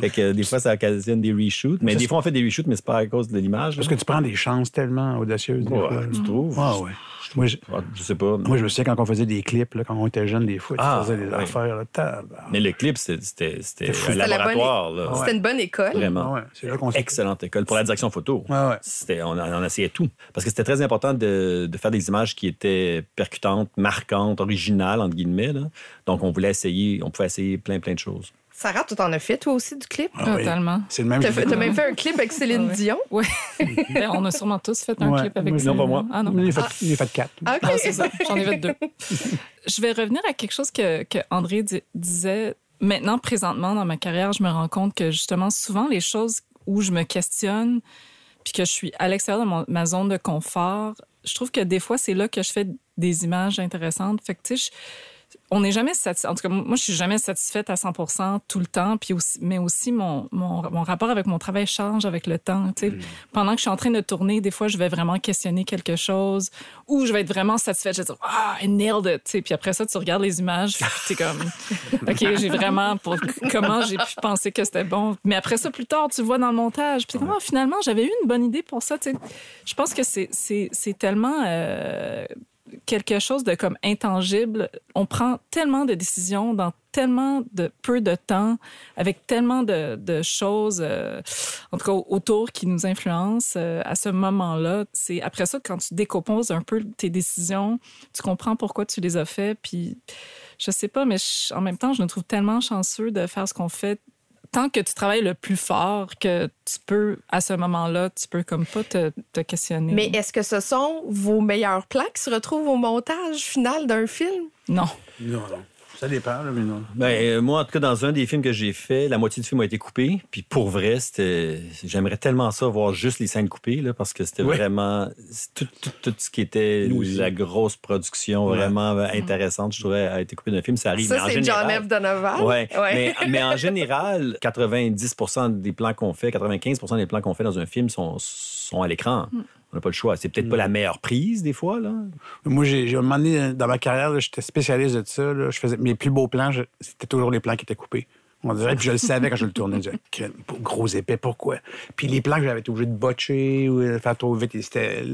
fait que euh, des fois, ça occasionne des reshoots. Mais des fois, on fait des reshoots, mais c'est pas à cause de l'image. Parce que tu prends des chances tellement audacieuses. des Ouais, fois. tu trouves? Ah, ouais. Moi, je, Ah, Je sais pas. moi, je me souviens quand on faisait des clips, là, quand on était jeunes, des fois, tu Ah, faisais des ouais. affaires. Là. Mais le clip, c'était un bonne- laboratoire. C'était une bonne école. Vraiment. Ouais, là Excellente école pour la direction photo. Ouais, ouais. C'était, on, on essayait tout. Parce que c'était très important de, de faire des images qui étaient percutantes, marquantes, originales, entre guillemets. là. Donc, on voulait essayer, on pouvait essayer plein, plein de choses. Sarah, tu t'en as fait, toi aussi, du clip? Ah oui. Totalement. C'est le même. T'as fait- t'as même fait un clip avec Céline. Dion? Oui. Ben, on a sûrement tous fait un Ouais. clip avec Moi, ça. non, pas moi. Ah non. Il est fait, est fait quatre. Ah, OK. Ah, c'est ça. J'en ai fait deux. Je vais revenir à quelque chose que, que André di- disait. Maintenant, présentement, dans ma carrière, je me rends compte que justement, souvent, les choses où je me questionne, puis que je suis à l'extérieur de mon- ma zone de confort, je trouve que des fois, c'est là que je fais des images intéressantes. Fait que, tu sais, je- on n'est jamais satisfait. En tout cas, moi, je suis jamais satisfaite à 100 tout le temps. Puis aussi, mais aussi, mon, mon, mon rapport avec mon travail change avec le temps. Sais, Pendant que je suis en train de tourner, des fois, je vais vraiment questionner quelque chose ou je vais être vraiment satisfaite. Je vais dire, ah, I nailed it. Tu sais, Puis après ça, tu regardes les images, puis t'es comme, OK, j'ai vraiment, pour, comment j'ai pu penser que c'était bon. Mais après ça, plus tard, tu vois dans le montage. Puis Ah, finalement, j'avais eu une bonne idée pour ça. Je pense que c'est tellement. euh, quelque chose de comme intangible. On prend tellement de décisions dans tellement de peu de temps, avec tellement de, de choses, euh, en tout cas autour qui nous influencent euh, à ce moment-là. C'est après ça quand tu décomposes un peu tes décisions, tu comprends pourquoi tu les as fait. Puis je sais pas, mais en même temps, je me trouve tellement chanceux de faire ce qu'on fait. Tant que tu travailles le plus fort, que tu peux, à ce moment-là, tu peux comme pas te, te questionner. Mais est-ce que ce sont vos meilleurs plans qui se retrouvent au montage final d'un film? non. Non, non. Ça dépend, là, mais non. Ben, euh, moi, en tout cas, dans un des films que j'ai fait, la moitié du film a été coupée. Puis pour vrai, c'était. J'aimerais tellement ça, voir juste les scènes coupées, là, parce que c'était Oui. vraiment. Tout, tout, tout ce qui était Nous aussi. la grosse production Ouais. vraiment euh, intéressante, je trouvais, a été coupée d'un film. Ça arrive. mais Ça, en c'est John général- F. Donovan. Ouais. Ouais. Mais, mais en général, 90% des plans qu'on fait, 95% des plans qu'on fait dans un film sont, sont à l'écran. On n'a pas le choix. C'est peut-être pas la meilleure prise, des fois, là. Moi, j'ai un moment donné, dans ma carrière, j'étais spécialiste de ça. là. Je faisais mes plus beaux plans, c'était toujours les plans qui étaient coupés. On dirait, puis je le savais quand je le tournais. Je disais, gros épais, pourquoi? Puis les plans que j'avais été obligé de botcher ou de faire trop vite, c'était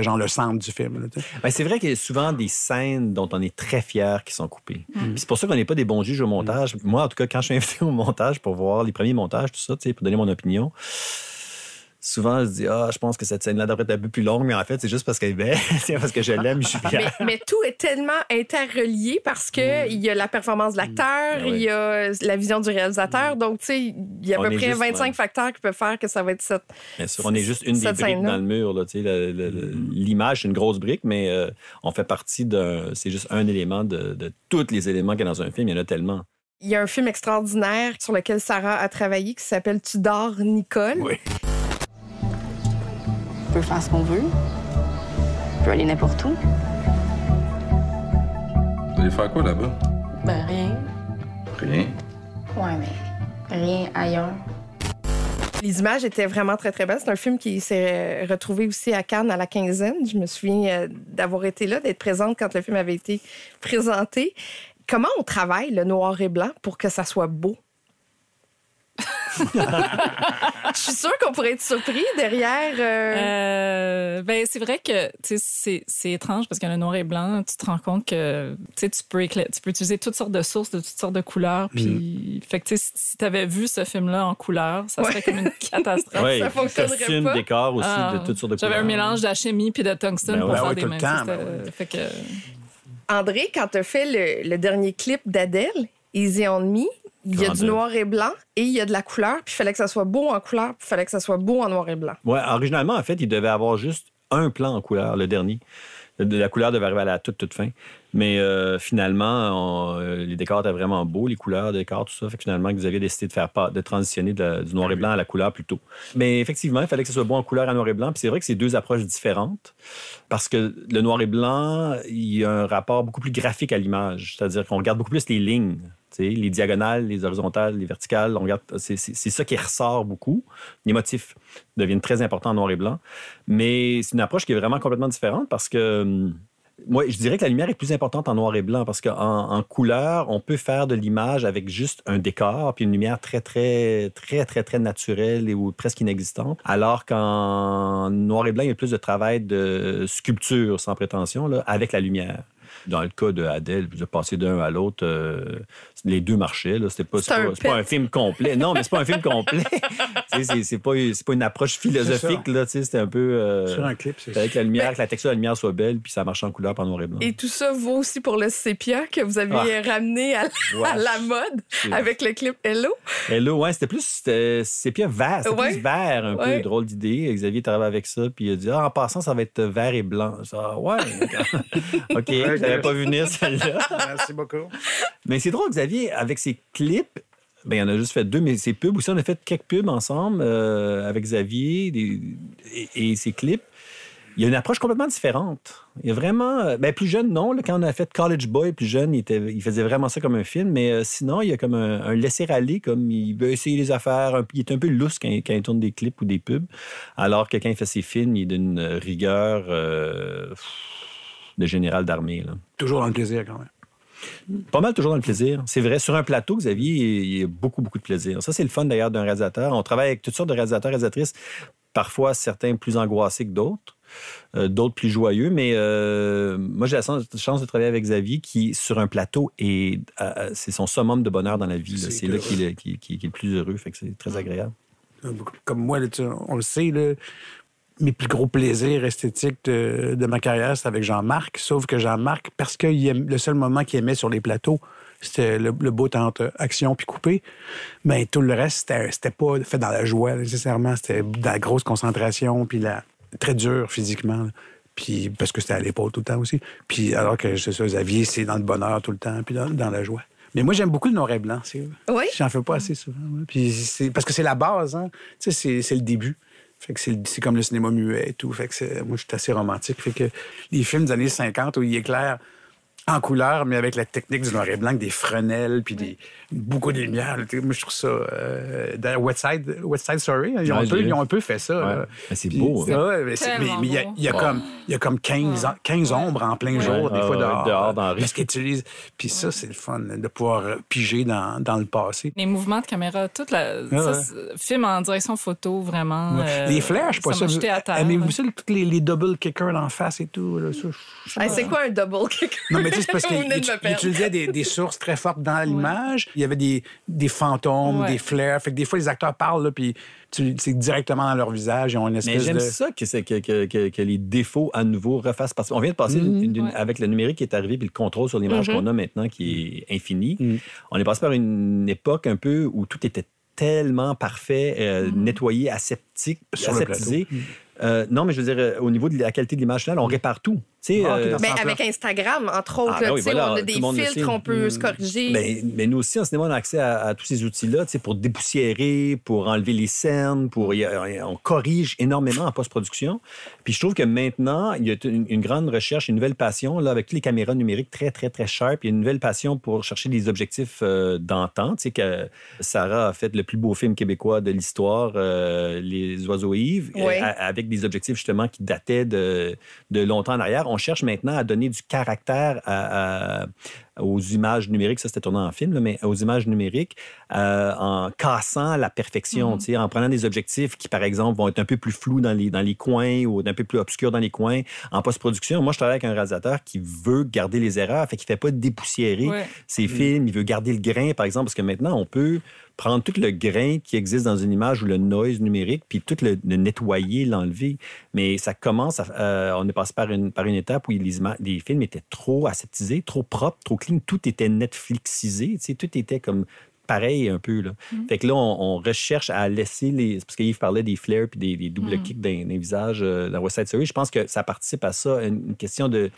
genre le centre du film. Ben, c'est vrai qu'il y a souvent des scènes dont on est très fier qui sont coupées. Puis C'est pour ça qu'on n'est pas des bons juges au montage. Moi, en tout cas, quand je suis invité au montage pour voir les premiers montages, tout ça, pour donner mon opinion, souvent, je dis, ah, je pense que cette scène-là devrait être un peu plus longue, mais en fait, c'est juste parce qu'elle est belle. c'est parce que je l'aime, je suis Mais, fier. mais tout est tellement interrelié parce que il y a la performance de l'acteur, Ben il y a la vision du réalisateur. Donc, tu sais, il y a à peu près juste, 25 ouais. facteurs qui peuvent faire que ça va être cette. Bien sûr, on est juste une des briques dans le mur. Là, tu sais, le- le- le- L'image, c'est une grosse brique, mais euh, on fait partie d'un. C'est juste un élément de, de tous les éléments qu'il y a dans un film. Il y en a tellement. Il y a un film extraordinaire sur lequel Sarah a travaillé qui s'appelle Tu dors, Nicole. Oui. On peut faire ce qu'on veut. On peut aller n'importe où. Vous allez faire quoi là-bas? Ben, rien. Rien? Ouais, mais rien ailleurs. Les images étaient vraiment très, très belles. C'est un film qui s'est retrouvé aussi à Cannes à la quinzaine. Je me souviens euh, d'avoir été là, d'être présente quand le film avait été présenté. Comment on travaille le noir et blanc pour que ça soit beau? Je suis sûre qu'on pourrait être surpris derrière. euh, Euh, ben, c'est vrai que c'est c'est étrange parce que le noir et blanc, tu te rends compte que tu peux, écla- tu peux utiliser toutes sortes de sources, de toutes sortes de couleurs. Puis, fait que tu sais, si tu avais vu ce film-là en couleur, ça serait Ouais. comme une catastrophe. Ça fonctionnerait costume, pas. décor aussi, Ah, de toutes sortes de J'avais un mélange d'alchimie puis de tungstène Ben pour ouais. faire ouais, des C'était- ben. Fait que André, quand tu as fait le, le dernier clip d'Adèle, Easy on Me, il y a du noir et blanc et il y a de la couleur, puis il fallait que ça soit beau en couleur, puis il fallait que ça soit beau en noir et blanc. Ouais, originalement, en fait, il devait avoir juste un plan en couleur, le dernier. De la couleur devait arriver à la toute, toute fin. Mais euh, finalement, on- euh, les décors étaient vraiment beaux, les couleurs, les décors, tout ça. Fait que finalement, Xavier a décidé de faire pas, de transitionner de la- du noir et blanc à la couleur plus tôt. Mais effectivement, il fallait que ce soit beau en couleur à noir et blanc. Puis c'est vrai que c'est deux approches différentes. Parce que le noir et blanc, il y a un rapport beaucoup plus graphique à l'image. C'est-à-dire qu'on regarde beaucoup plus les lignes. Les diagonales, les horizontales, les verticales, c'est, ça qui ressort beaucoup. Les motifs deviennent très importants en noir et blanc. Mais c'est une approche qui est vraiment complètement différente parce que hum, moi, je dirais que la lumière est plus importante en noir et blanc parce qu'en en couleur, on peut faire de l'image avec juste un décor puis une lumière très, très, très, très, très naturelle et ou presque inexistante. Alors qu'en noir et blanc, il y a plus de travail de sculpture sans prétention là, avec la lumière. Dans le cas de Adèle, de passer d'un à l'autre, euh, les deux marchaient. là. C'était pas, C'est pas, un film complet. Non, mais c'est pas un film complet. C'est, c'est pas, c'est pas une approche philosophique. Là, tu sais, c'était un peu. euh, Sur un clip, c'est avec la lumière, que la texture de la lumière soit belle, puis ça marche en couleur par noir et blanc. Et tout ça vaut aussi pour le sépia que vous avez Ah. ramené à, la- Ouais. à la mode C'est- avec le clip Hello. Là, ouais, c'était plus c'était sépia vert. C'était Ouais. plus vert, un Ouais. peu drôle d'idée. Xavier arrivé avec ça, puis il a dit Ah, en passant, ça va être vert et blanc. Ça, ouais. OK, l'avais pas vu venir celle-là. Merci beaucoup. Mais c'est drôle, Xavier, avec ses clips, ben, il en a juste fait deux, mais ses pubs aussi, on a fait quelques pubs ensemble euh, avec Xavier des- et, et ses clips. Il y a une approche complètement différente. Il y a vraiment. euh, Ben, plus jeune, non. là, quand on a fait College Boy, plus jeune, il, était, il faisait vraiment ça comme un film. Mais euh, sinon, il y a comme un, un laisser-aller, comme il veut essayer les affaires. un il est un peu lousse quand, il- quand il tourne des clips ou des pubs. Alors que quand il fait ses films, il est d'une rigueur euh, de général d'armée. Toujours dans le plaisir, quand même. Pas mal toujours dans le plaisir. C'est vrai, sur un plateau, Xavier, il y a beaucoup, beaucoup de plaisir. Ça, c'est le fun d'ailleurs d'un réalisateur. On travaille avec toutes sortes de réalisateurs, réalisatrices, parfois certains plus angoissés que d'autres, euh, d'autres plus joyeux. Mais euh, moi, j'ai la chance, de travailler avec Xavier qui, sur un plateau, est, euh, c'est son summum de bonheur dans la vie. C'est là qu'il est, le plus heureux. Fait que c'est très agréable. Comme moi, on le sait, là, mes plus gros plaisirs esthétiques de, de ma carrière, c'est avec Jean-Marc. Sauf que Jean-Marc, parce que il aime- le seul moment qu'il aimait sur les plateaux, c'était le, le bout entre action puis coupé. Mais tout le reste, c'était pas fait dans la joie, nécessairement. C'était dans la grosse concentration, puis la, très dur physiquement. là. Puis parce que c'était à l'épaule tout le temps aussi. Puis alors que c'est ça, Xavier, c'est dans le bonheur tout le temps, puis dans, dans la joie. Mais moi, j'aime beaucoup le noir et blanc. Oui. J'en fais pas assez souvent. Puis parce que c'est la base, hein. Tu sais, c'est le début. Fait que c'est comme le cinéma muet et tout. Fait que moi, je suis assez romantique. Fait que les films des années 50 où il éclaire en couleur, mais avec la technique du noir et blanc, des frenelles, puis des, beaucoup de lumière. Moi, je trouve ça... Euh, d'ailleurs, West Side, West Side Story, hein, ils, ont Ouais, un peu, ils ont un peu fait ça. Ouais. Mais c'est Puis- beau, hein. Ouais, mais il y a, y a comme, il y a comme 15, ans- 15 ombres en plein jour, des Ouais, fois dehors. dehors, dans la. Parce qu'ils utilisent... Puis ça, c'est le fun, de pouvoir euh, piger dans, dans le passé. Les mouvements de caméra, la. Ah ça, ouais. c'est- film en direction photo, vraiment. Ouais. euh, les sais pas ça ça. m'a jeté à terre. Aimez-vous ça, tous les, les double kickers d'en face et tout? C'est quoi un double kick? Non, mais tu sais, c'est parce Vous venez qu'il utilisait des, des sources très fortes dans l'image. Il y avait des, des fantômes, Ouais. des flares. Fait que des fois, les acteurs parlent, là, puis tu- c'est directement dans leur visage. Ils ont une Mais espèce j'aime de... ça que, c'est- que, que, que- que les défauts à nouveau refassent. Parce qu'on vient de passer Mhm. une- une- Ouais. avec le numérique qui est arrivé puis le contrôle sur l'image qu'on a maintenant qui est infini. Mhm. On est passé par une époque un peu où tout était tellement parfait, euh, nettoyé, aseptique, aseptisé. Mhm. Euh, non, mais je veux dire, euh, au niveau de la qualité de l'image finale, on répare tout. Ah, euh, sens-là. avec Instagram, entre autres, Ah, ben oui, voilà, on a des filtres, sait. on peut Mm. se corriger. Mais, mais nous aussi, en cinéma, on a accès à, à tous ces outils-là tu sais, pour dépoussiérer, pour enlever les scènes, pour, il y a- on corrige énormément en post-production. Puis je trouve que maintenant, il y a une, une grande recherche, une nouvelle passion, là, avec toutes les caméras numériques très, très, très sharp. Il y a une nouvelle passion pour chercher des objectifs euh, d'antan. Tu sais que Sarah a fait le plus beau film québécois de l'histoire, euh, Les Oiseaux Yves, Oui. euh, avec des objectifs justement qui dataient de, de longtemps en arrière. On cherche maintenant à donner du caractère à- à- aux images numériques. Ça, c'était tourné en film, là, mais aux images numériques euh, en cassant la perfection, Mhm. sais, en prenant des objectifs qui, par exemple, vont être un peu plus flous dans les, dans les coins ou un peu plus obscurs dans les coins. En post-production, moi, je travaille avec un réalisateur qui veut garder les erreurs, fait qu'il ne fait pas dépoussiérer Ouais. ses films. Il veut garder le grain, par exemple, parce que maintenant, on peut prendre tout le grain qui existe dans une image ou le noise numérique, puis tout le, nettoyer, l'enlever. Mais ça commence, euh, on est passé par une, par une étape où les, films étaient trop aseptisés, trop propres, trop clean. Tout était Netflixisé, tout était comme pareil un peu. Là. Fait que là, on, on recherche à laisser les... Parce qu'Yves parlait des flares puis des, des doubles Mm. kicks dans, dans les visages euh, dans West Side Story. Je pense que ça participe à ça, une, une question de...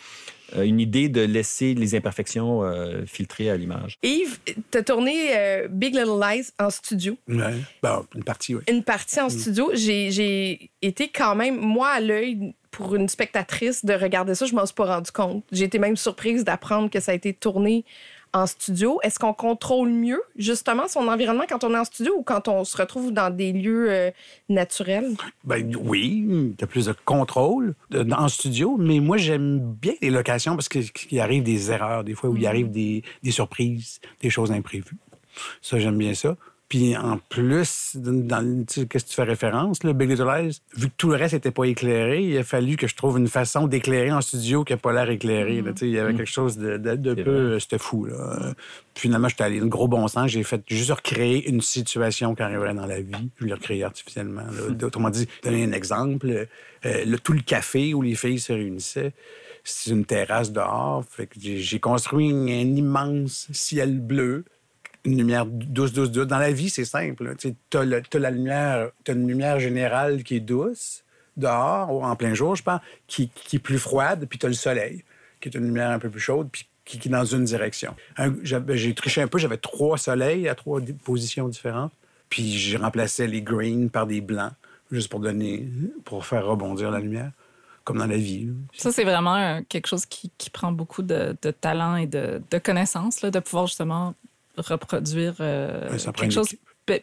euh, une idée de laisser les imperfections euh, filtrer à l'image. Yves, tu as tourné euh, Big Little Lies en studio. Ouais. Ben, une partie, oui. Une partie en Mm. studio. J'ai- J'ai été quand même, moi, à l'œil, pour une spectatrice, de regarder ça, je m'en suis pas rendu compte. J'ai été même surprise d'apprendre que ça a été tourné en studio? Est-ce qu'on contrôle mieux, justement, son environnement quand on est en studio ou quand on se retrouve dans des lieux euh, naturels? Ben oui, tu as plus de contrôle en studio, mais moi, j'aime bien les locations parce qu'il arrive des erreurs, des fois, où il arrive des, des surprises, des choses imprévues. Ça, j'aime bien ça. Puis en plus, dans, le- tu sais, qu'est-ce que tu fais référence, le Big Little Lies, vu que tout le reste n'était pas éclairé, il a fallu que je trouve une façon d'éclairer en studio qui n'a pas l'air éclairé. là. Tu sais, il y avait quelque chose de, de- peu... C'était fou. Là. Euh, Puis finalement, j'étais allé, un gros bon sens, j'ai fait juste recréer une situation qui arriverait dans la vie, puis le recréer artificiellement. là. Autrement dit, donner un exemple, euh, le, tout le café où les filles se réunissaient, c'est une terrasse dehors. Fait que j'ai construit un immense ciel bleu une lumière douce, douce, douce. Dans la vie, c'est simple. Tu as, la lumière, t'as une lumière générale qui est douce, dehors, ou en plein jour, je pense, qui, qui est plus froide, puis tu as le soleil, qui est une lumière un peu plus chaude, puis qui, est dans une direction. J'ai triché un peu, j'avais trois soleils à trois positions différentes, puis j'ai remplacé les greens par des blancs, juste pour donner, pour faire rebondir la lumière, comme dans la vie. Ça, c'est vraiment euh, quelque chose qui, qui prend beaucoup de, talent et de, de connaissances, de pouvoir justement reproduire euh, ça quelque chose.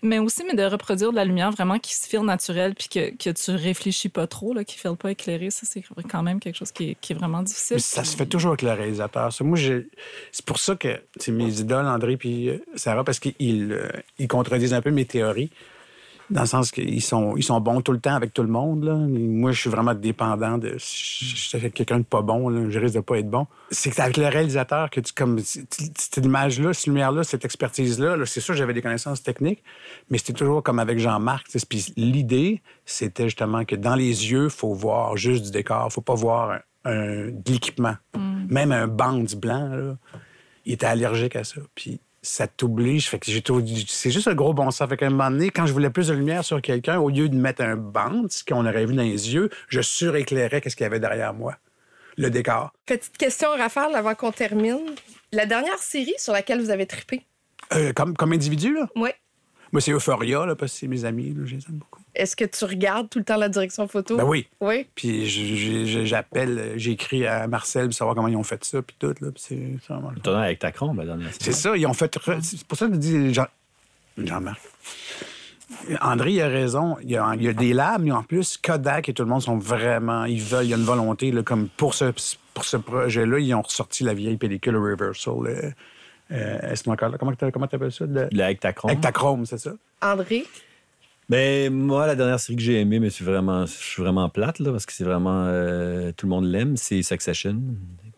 Mais aussi, mais de reproduire de la lumière vraiment qui se file naturelle puis que, que tu réfléchis pas trop, là, qui ne file pas éclairé. Ça, c'est quand même quelque chose qui est, qui est vraiment difficile. Mais ça se fait toujours avec le réalisateur. Ça, moi, c'est pour ça que c'est mes idoles, André puis euh, Sarah, parce qu'ils euh, ils contredisent un peu mes théories. Dans le sens qu'ils sont, ils sont bons tout le temps avec tout le monde. Là. Moi, je suis vraiment dépendant de. Si je suis avec quelqu'un de pas bon, là, je risque de pas être bon. C'est avec le réalisateur que tu. comme Cette image-là, cette lumière-là, cette expertise-là, là, c'est sûr, j'avais des connaissances techniques, mais c'était toujours comme avec Jean-Marc. Puis l'idée, c'était justement que dans les yeux, il faut voir juste du décor. faut pas voir un, un- de l'équipement. Même un bandit blanc, là, il était allergique à ça. Puis ça t'oblige. Fait que C'est juste un gros bon sens. Fait qu'à un moment donné, quand je voulais plus de lumière sur quelqu'un, au lieu de mettre un band, ce qu'on aurait vu dans les yeux, je suréclairais qu'est-ce qu'il y avait derrière moi. Le décor. Petite question, Raphaël, avant qu'on termine. La dernière série sur laquelle vous avez trippé? Euh, comme, comme individu, là? Oui. Moi, c'est Euphoria, là, parce que c'est mes amis, là, je les aime beaucoup. Est-ce que tu regardes tout le temps la direction photo? Ben oui. Oui? Puis j'appelle, j'écris à Marcel pour savoir comment ils ont fait ça, puis tout, là. Puis c'est vraiment avec ta chrome la dernière C'est ça, ils ont fait. re- C'est pour ça que je dis Jean... Jean-Marc. André, il a raison. Il y a, il y a des labs, mais en plus, Kodak et tout le monde sont vraiment. Ils veulent, il y a une volonté, là, comme pour ce, pour ce projet-là, ils ont ressorti la vieille pellicule Reversal. euh, euh, Est-ce encore là? Comment tu comment appelles ça? Le... Le Hectachrome. Hectachrome, c'est ça? André? Ben, moi, la dernière série que j'ai aimée, mais c'est vraiment, je suis vraiment plate, là, parce que c'est vraiment. euh, tout le monde l'aime, c'est Succession.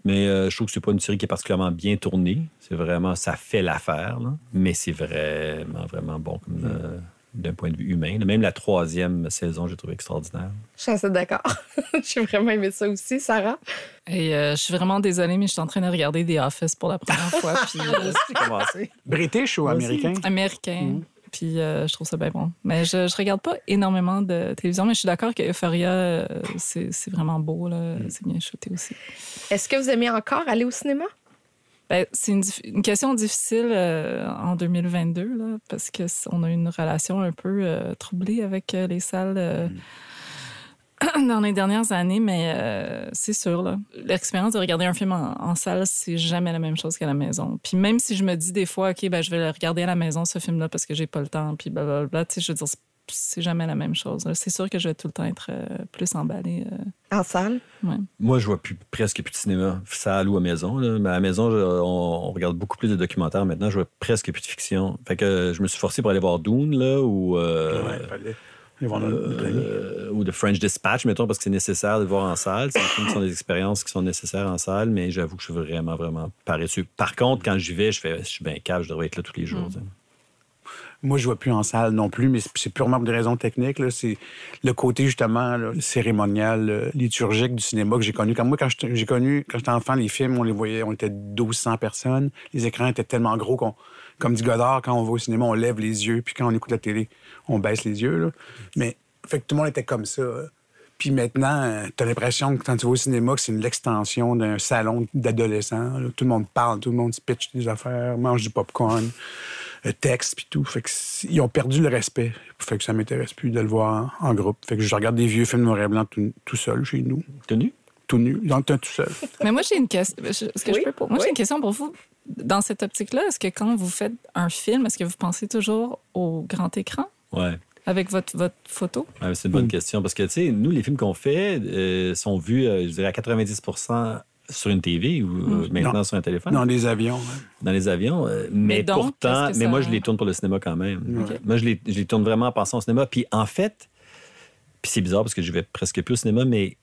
Mais euh, je trouve que c'est pas une série qui est particulièrement bien tournée. C'est vraiment. Ça fait l'affaire, là. Mais c'est vraiment, vraiment bon comme, euh, d'un point de vue humain. Même la troisième saison, j'ai trouvé extraordinaire. Je suis assez d'accord. J'ai vraiment aimé ça aussi, Sarah. Et euh, je suis vraiment désolée, mais je suis en train de regarder The Office pour la première fois. puis, euh, commencé. British ou américain? américain. Puis euh, je trouve ça bien bon. Mais je, je regarde pas énormément de télévision, mais je suis d'accord que Euphoria, euh, c'est c'est vraiment beau. là. C'est bien shooté aussi. Est-ce que vous aimez encore aller au cinéma? Ben, c'est une, question difficile euh, en 2022, là, parce qu'on a une relation un peu euh, troublée avec euh, les salles euh, dans les dernières années, mais euh, c'est sûr. là. L'expérience de regarder un film en, en salle, c'est jamais la même chose qu'à la maison. Puis même si je me dis des fois, OK, ben, je vais le regarder à la maison, ce film-là, parce que j'ai pas le temps, puis blablabla, tu sais, je veux dire, c'est- jamais la même chose. C'est sûr que je vais tout le temps être euh, plus emballée. euh, En salle? ouais. Moi, je vois plus, presque plus de cinéma, salle ou à maison. Là. Mais à la maison, je- on, on regarde beaucoup plus de documentaires maintenant. Je vois presque plus de fiction. Fait que euh, je me suis forcé pour aller voir Dune, là, ou, euh, Ouais, euh, ou The French Dispatch, mettons, parce que c'est nécessaire de le voir en salle. C'est des films qui sont des expériences qui sont nécessaires en salle, mais j'avoue que je suis vraiment, vraiment paresseux. Par contre, quand j'y vais, je fais, je suis bien cave, je devrais être là tous les jours. sais. Moi, je ne vois plus en salle non plus, mais c'est- purement pour des raisons techniques. C'est le côté, justement, là, cérémonial, euh, liturgique du cinéma que j'ai connu. Comme moi, quand j'étais- j'ai connu, quand j'étais enfant, les films, on les voyait, on était 1200 personnes. Les écrans étaient tellement gros qu'on, comme dit Godard, quand on va au cinéma, on lève les yeux, puis quand on écoute la télé, on baisse les yeux. là. Mais, fait que tout le monde était comme ça. Puis maintenant, tu as l'impression que quand tu vas au cinéma, que c'est une l'extension d'un salon d'adolescents. Tout le monde parle, tout le monde se pitch des affaires, mange du popcorn, euh, texte, puis tout. Fait que ils ont perdu le respect. Fait que ça m'intéresse plus de le voir en, groupe. Fait que je regarde des vieux films noir et blanc tout, tout seul chez nous. T'es nu? Tout nu, dans le temps tout seul. Mais moi, j'ai une question. Est-ce que Oui, je peux pour... Moi, oui. j'ai une question pour vous. Dans cette optique-là, est-ce que quand vous faites un film, est-ce que vous pensez toujours au grand écran Ouais. avec votre, votre photo? Ouais, c'est une bonne question parce que, tu sais, nous, les films qu'on fait euh, sont vus, euh, je dirais, à 90% sur une TV ou euh, maintenant Non. sur un téléphone. Dans des avions. ouais. dans les avions. euh, mais, Mais donc, pourtant, mais moi, je les tourne pour le cinéma quand même. Moi, je les, je les tourne vraiment en pensant au cinéma. Puis en fait, puis c'est bizarre parce que je vais presque plus au cinéma, mais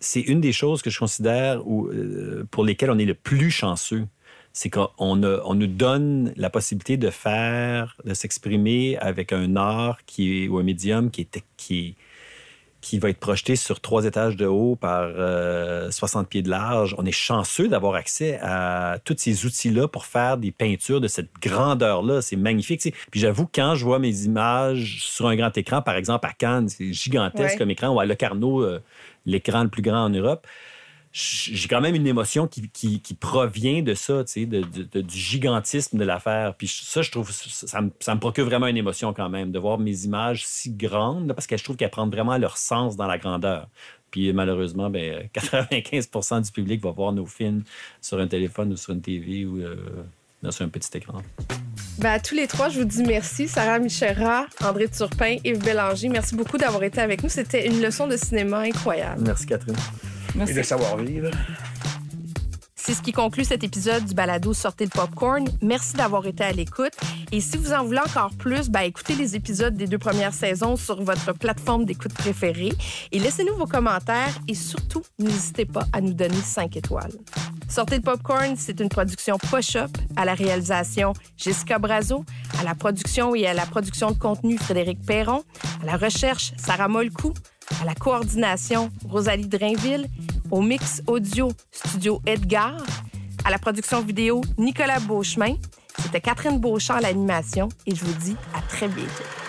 c'est une des choses que je considère où, euh, pour lesquelles on est le plus chanceux. C'est qu'on on nous donne la possibilité de faire, de s'exprimer avec un art qui est, ou un médium qui est, qui, qui va être projeté sur trois étages de haut par euh, 60 pieds de large. On est chanceux d'avoir accès à tous ces outils-là pour faire des peintures de cette grandeur-là. C'est magnifique. Puis j'avoue, quand je vois mes images sur un grand écran, par exemple à Cannes, c'est gigantesque Ouais. comme écran, ou à Locarno, euh, l'écran le plus grand en Europe, j'ai quand même une émotion qui, qui- qui provient de ça, tu sais, de- de- de- du gigantisme de l'affaire. Puis ça, je trouve, ça, ça me, ça me procure vraiment une émotion quand même, de voir mes images si grandes, parce que je trouve qu'elles prennent vraiment leur sens dans la grandeur. Puis malheureusement, ben, 95 du public va voir nos films sur un téléphone ou sur une TV ou euh, sur un petit écran. Ben, à tous les trois, je vous dis merci. Sarah Michera, André Turpin, Yves Bélanger, merci beaucoup d'avoir été avec nous. C'était une leçon de cinéma incroyable. Merci Catherine. Merci. Et de savoir-vivre. C'est ce qui conclut cet épisode du balado Sortez le popcorn. Merci d'avoir été à l'écoute. Et si vous en voulez encore plus, ben, écoutez les épisodes des deux premières saisons sur votre plateforme d'écoute préférée et laissez-nous vos commentaires et surtout, n'hésitez pas à nous donner 5 étoiles. Sortez le popcorn, c'est une production Push-Up à la réalisation Jessica Brazo, à la production et à la production de contenu Frédéric Perron, à la recherche Sarah Molcou, à la coordination Rosalie Drainville, au mix audio Studio Edgar, à la production vidéo Nicolas Beauchemin. C'était Catherine Beauchamp à l'animation et je vous dis à très bientôt.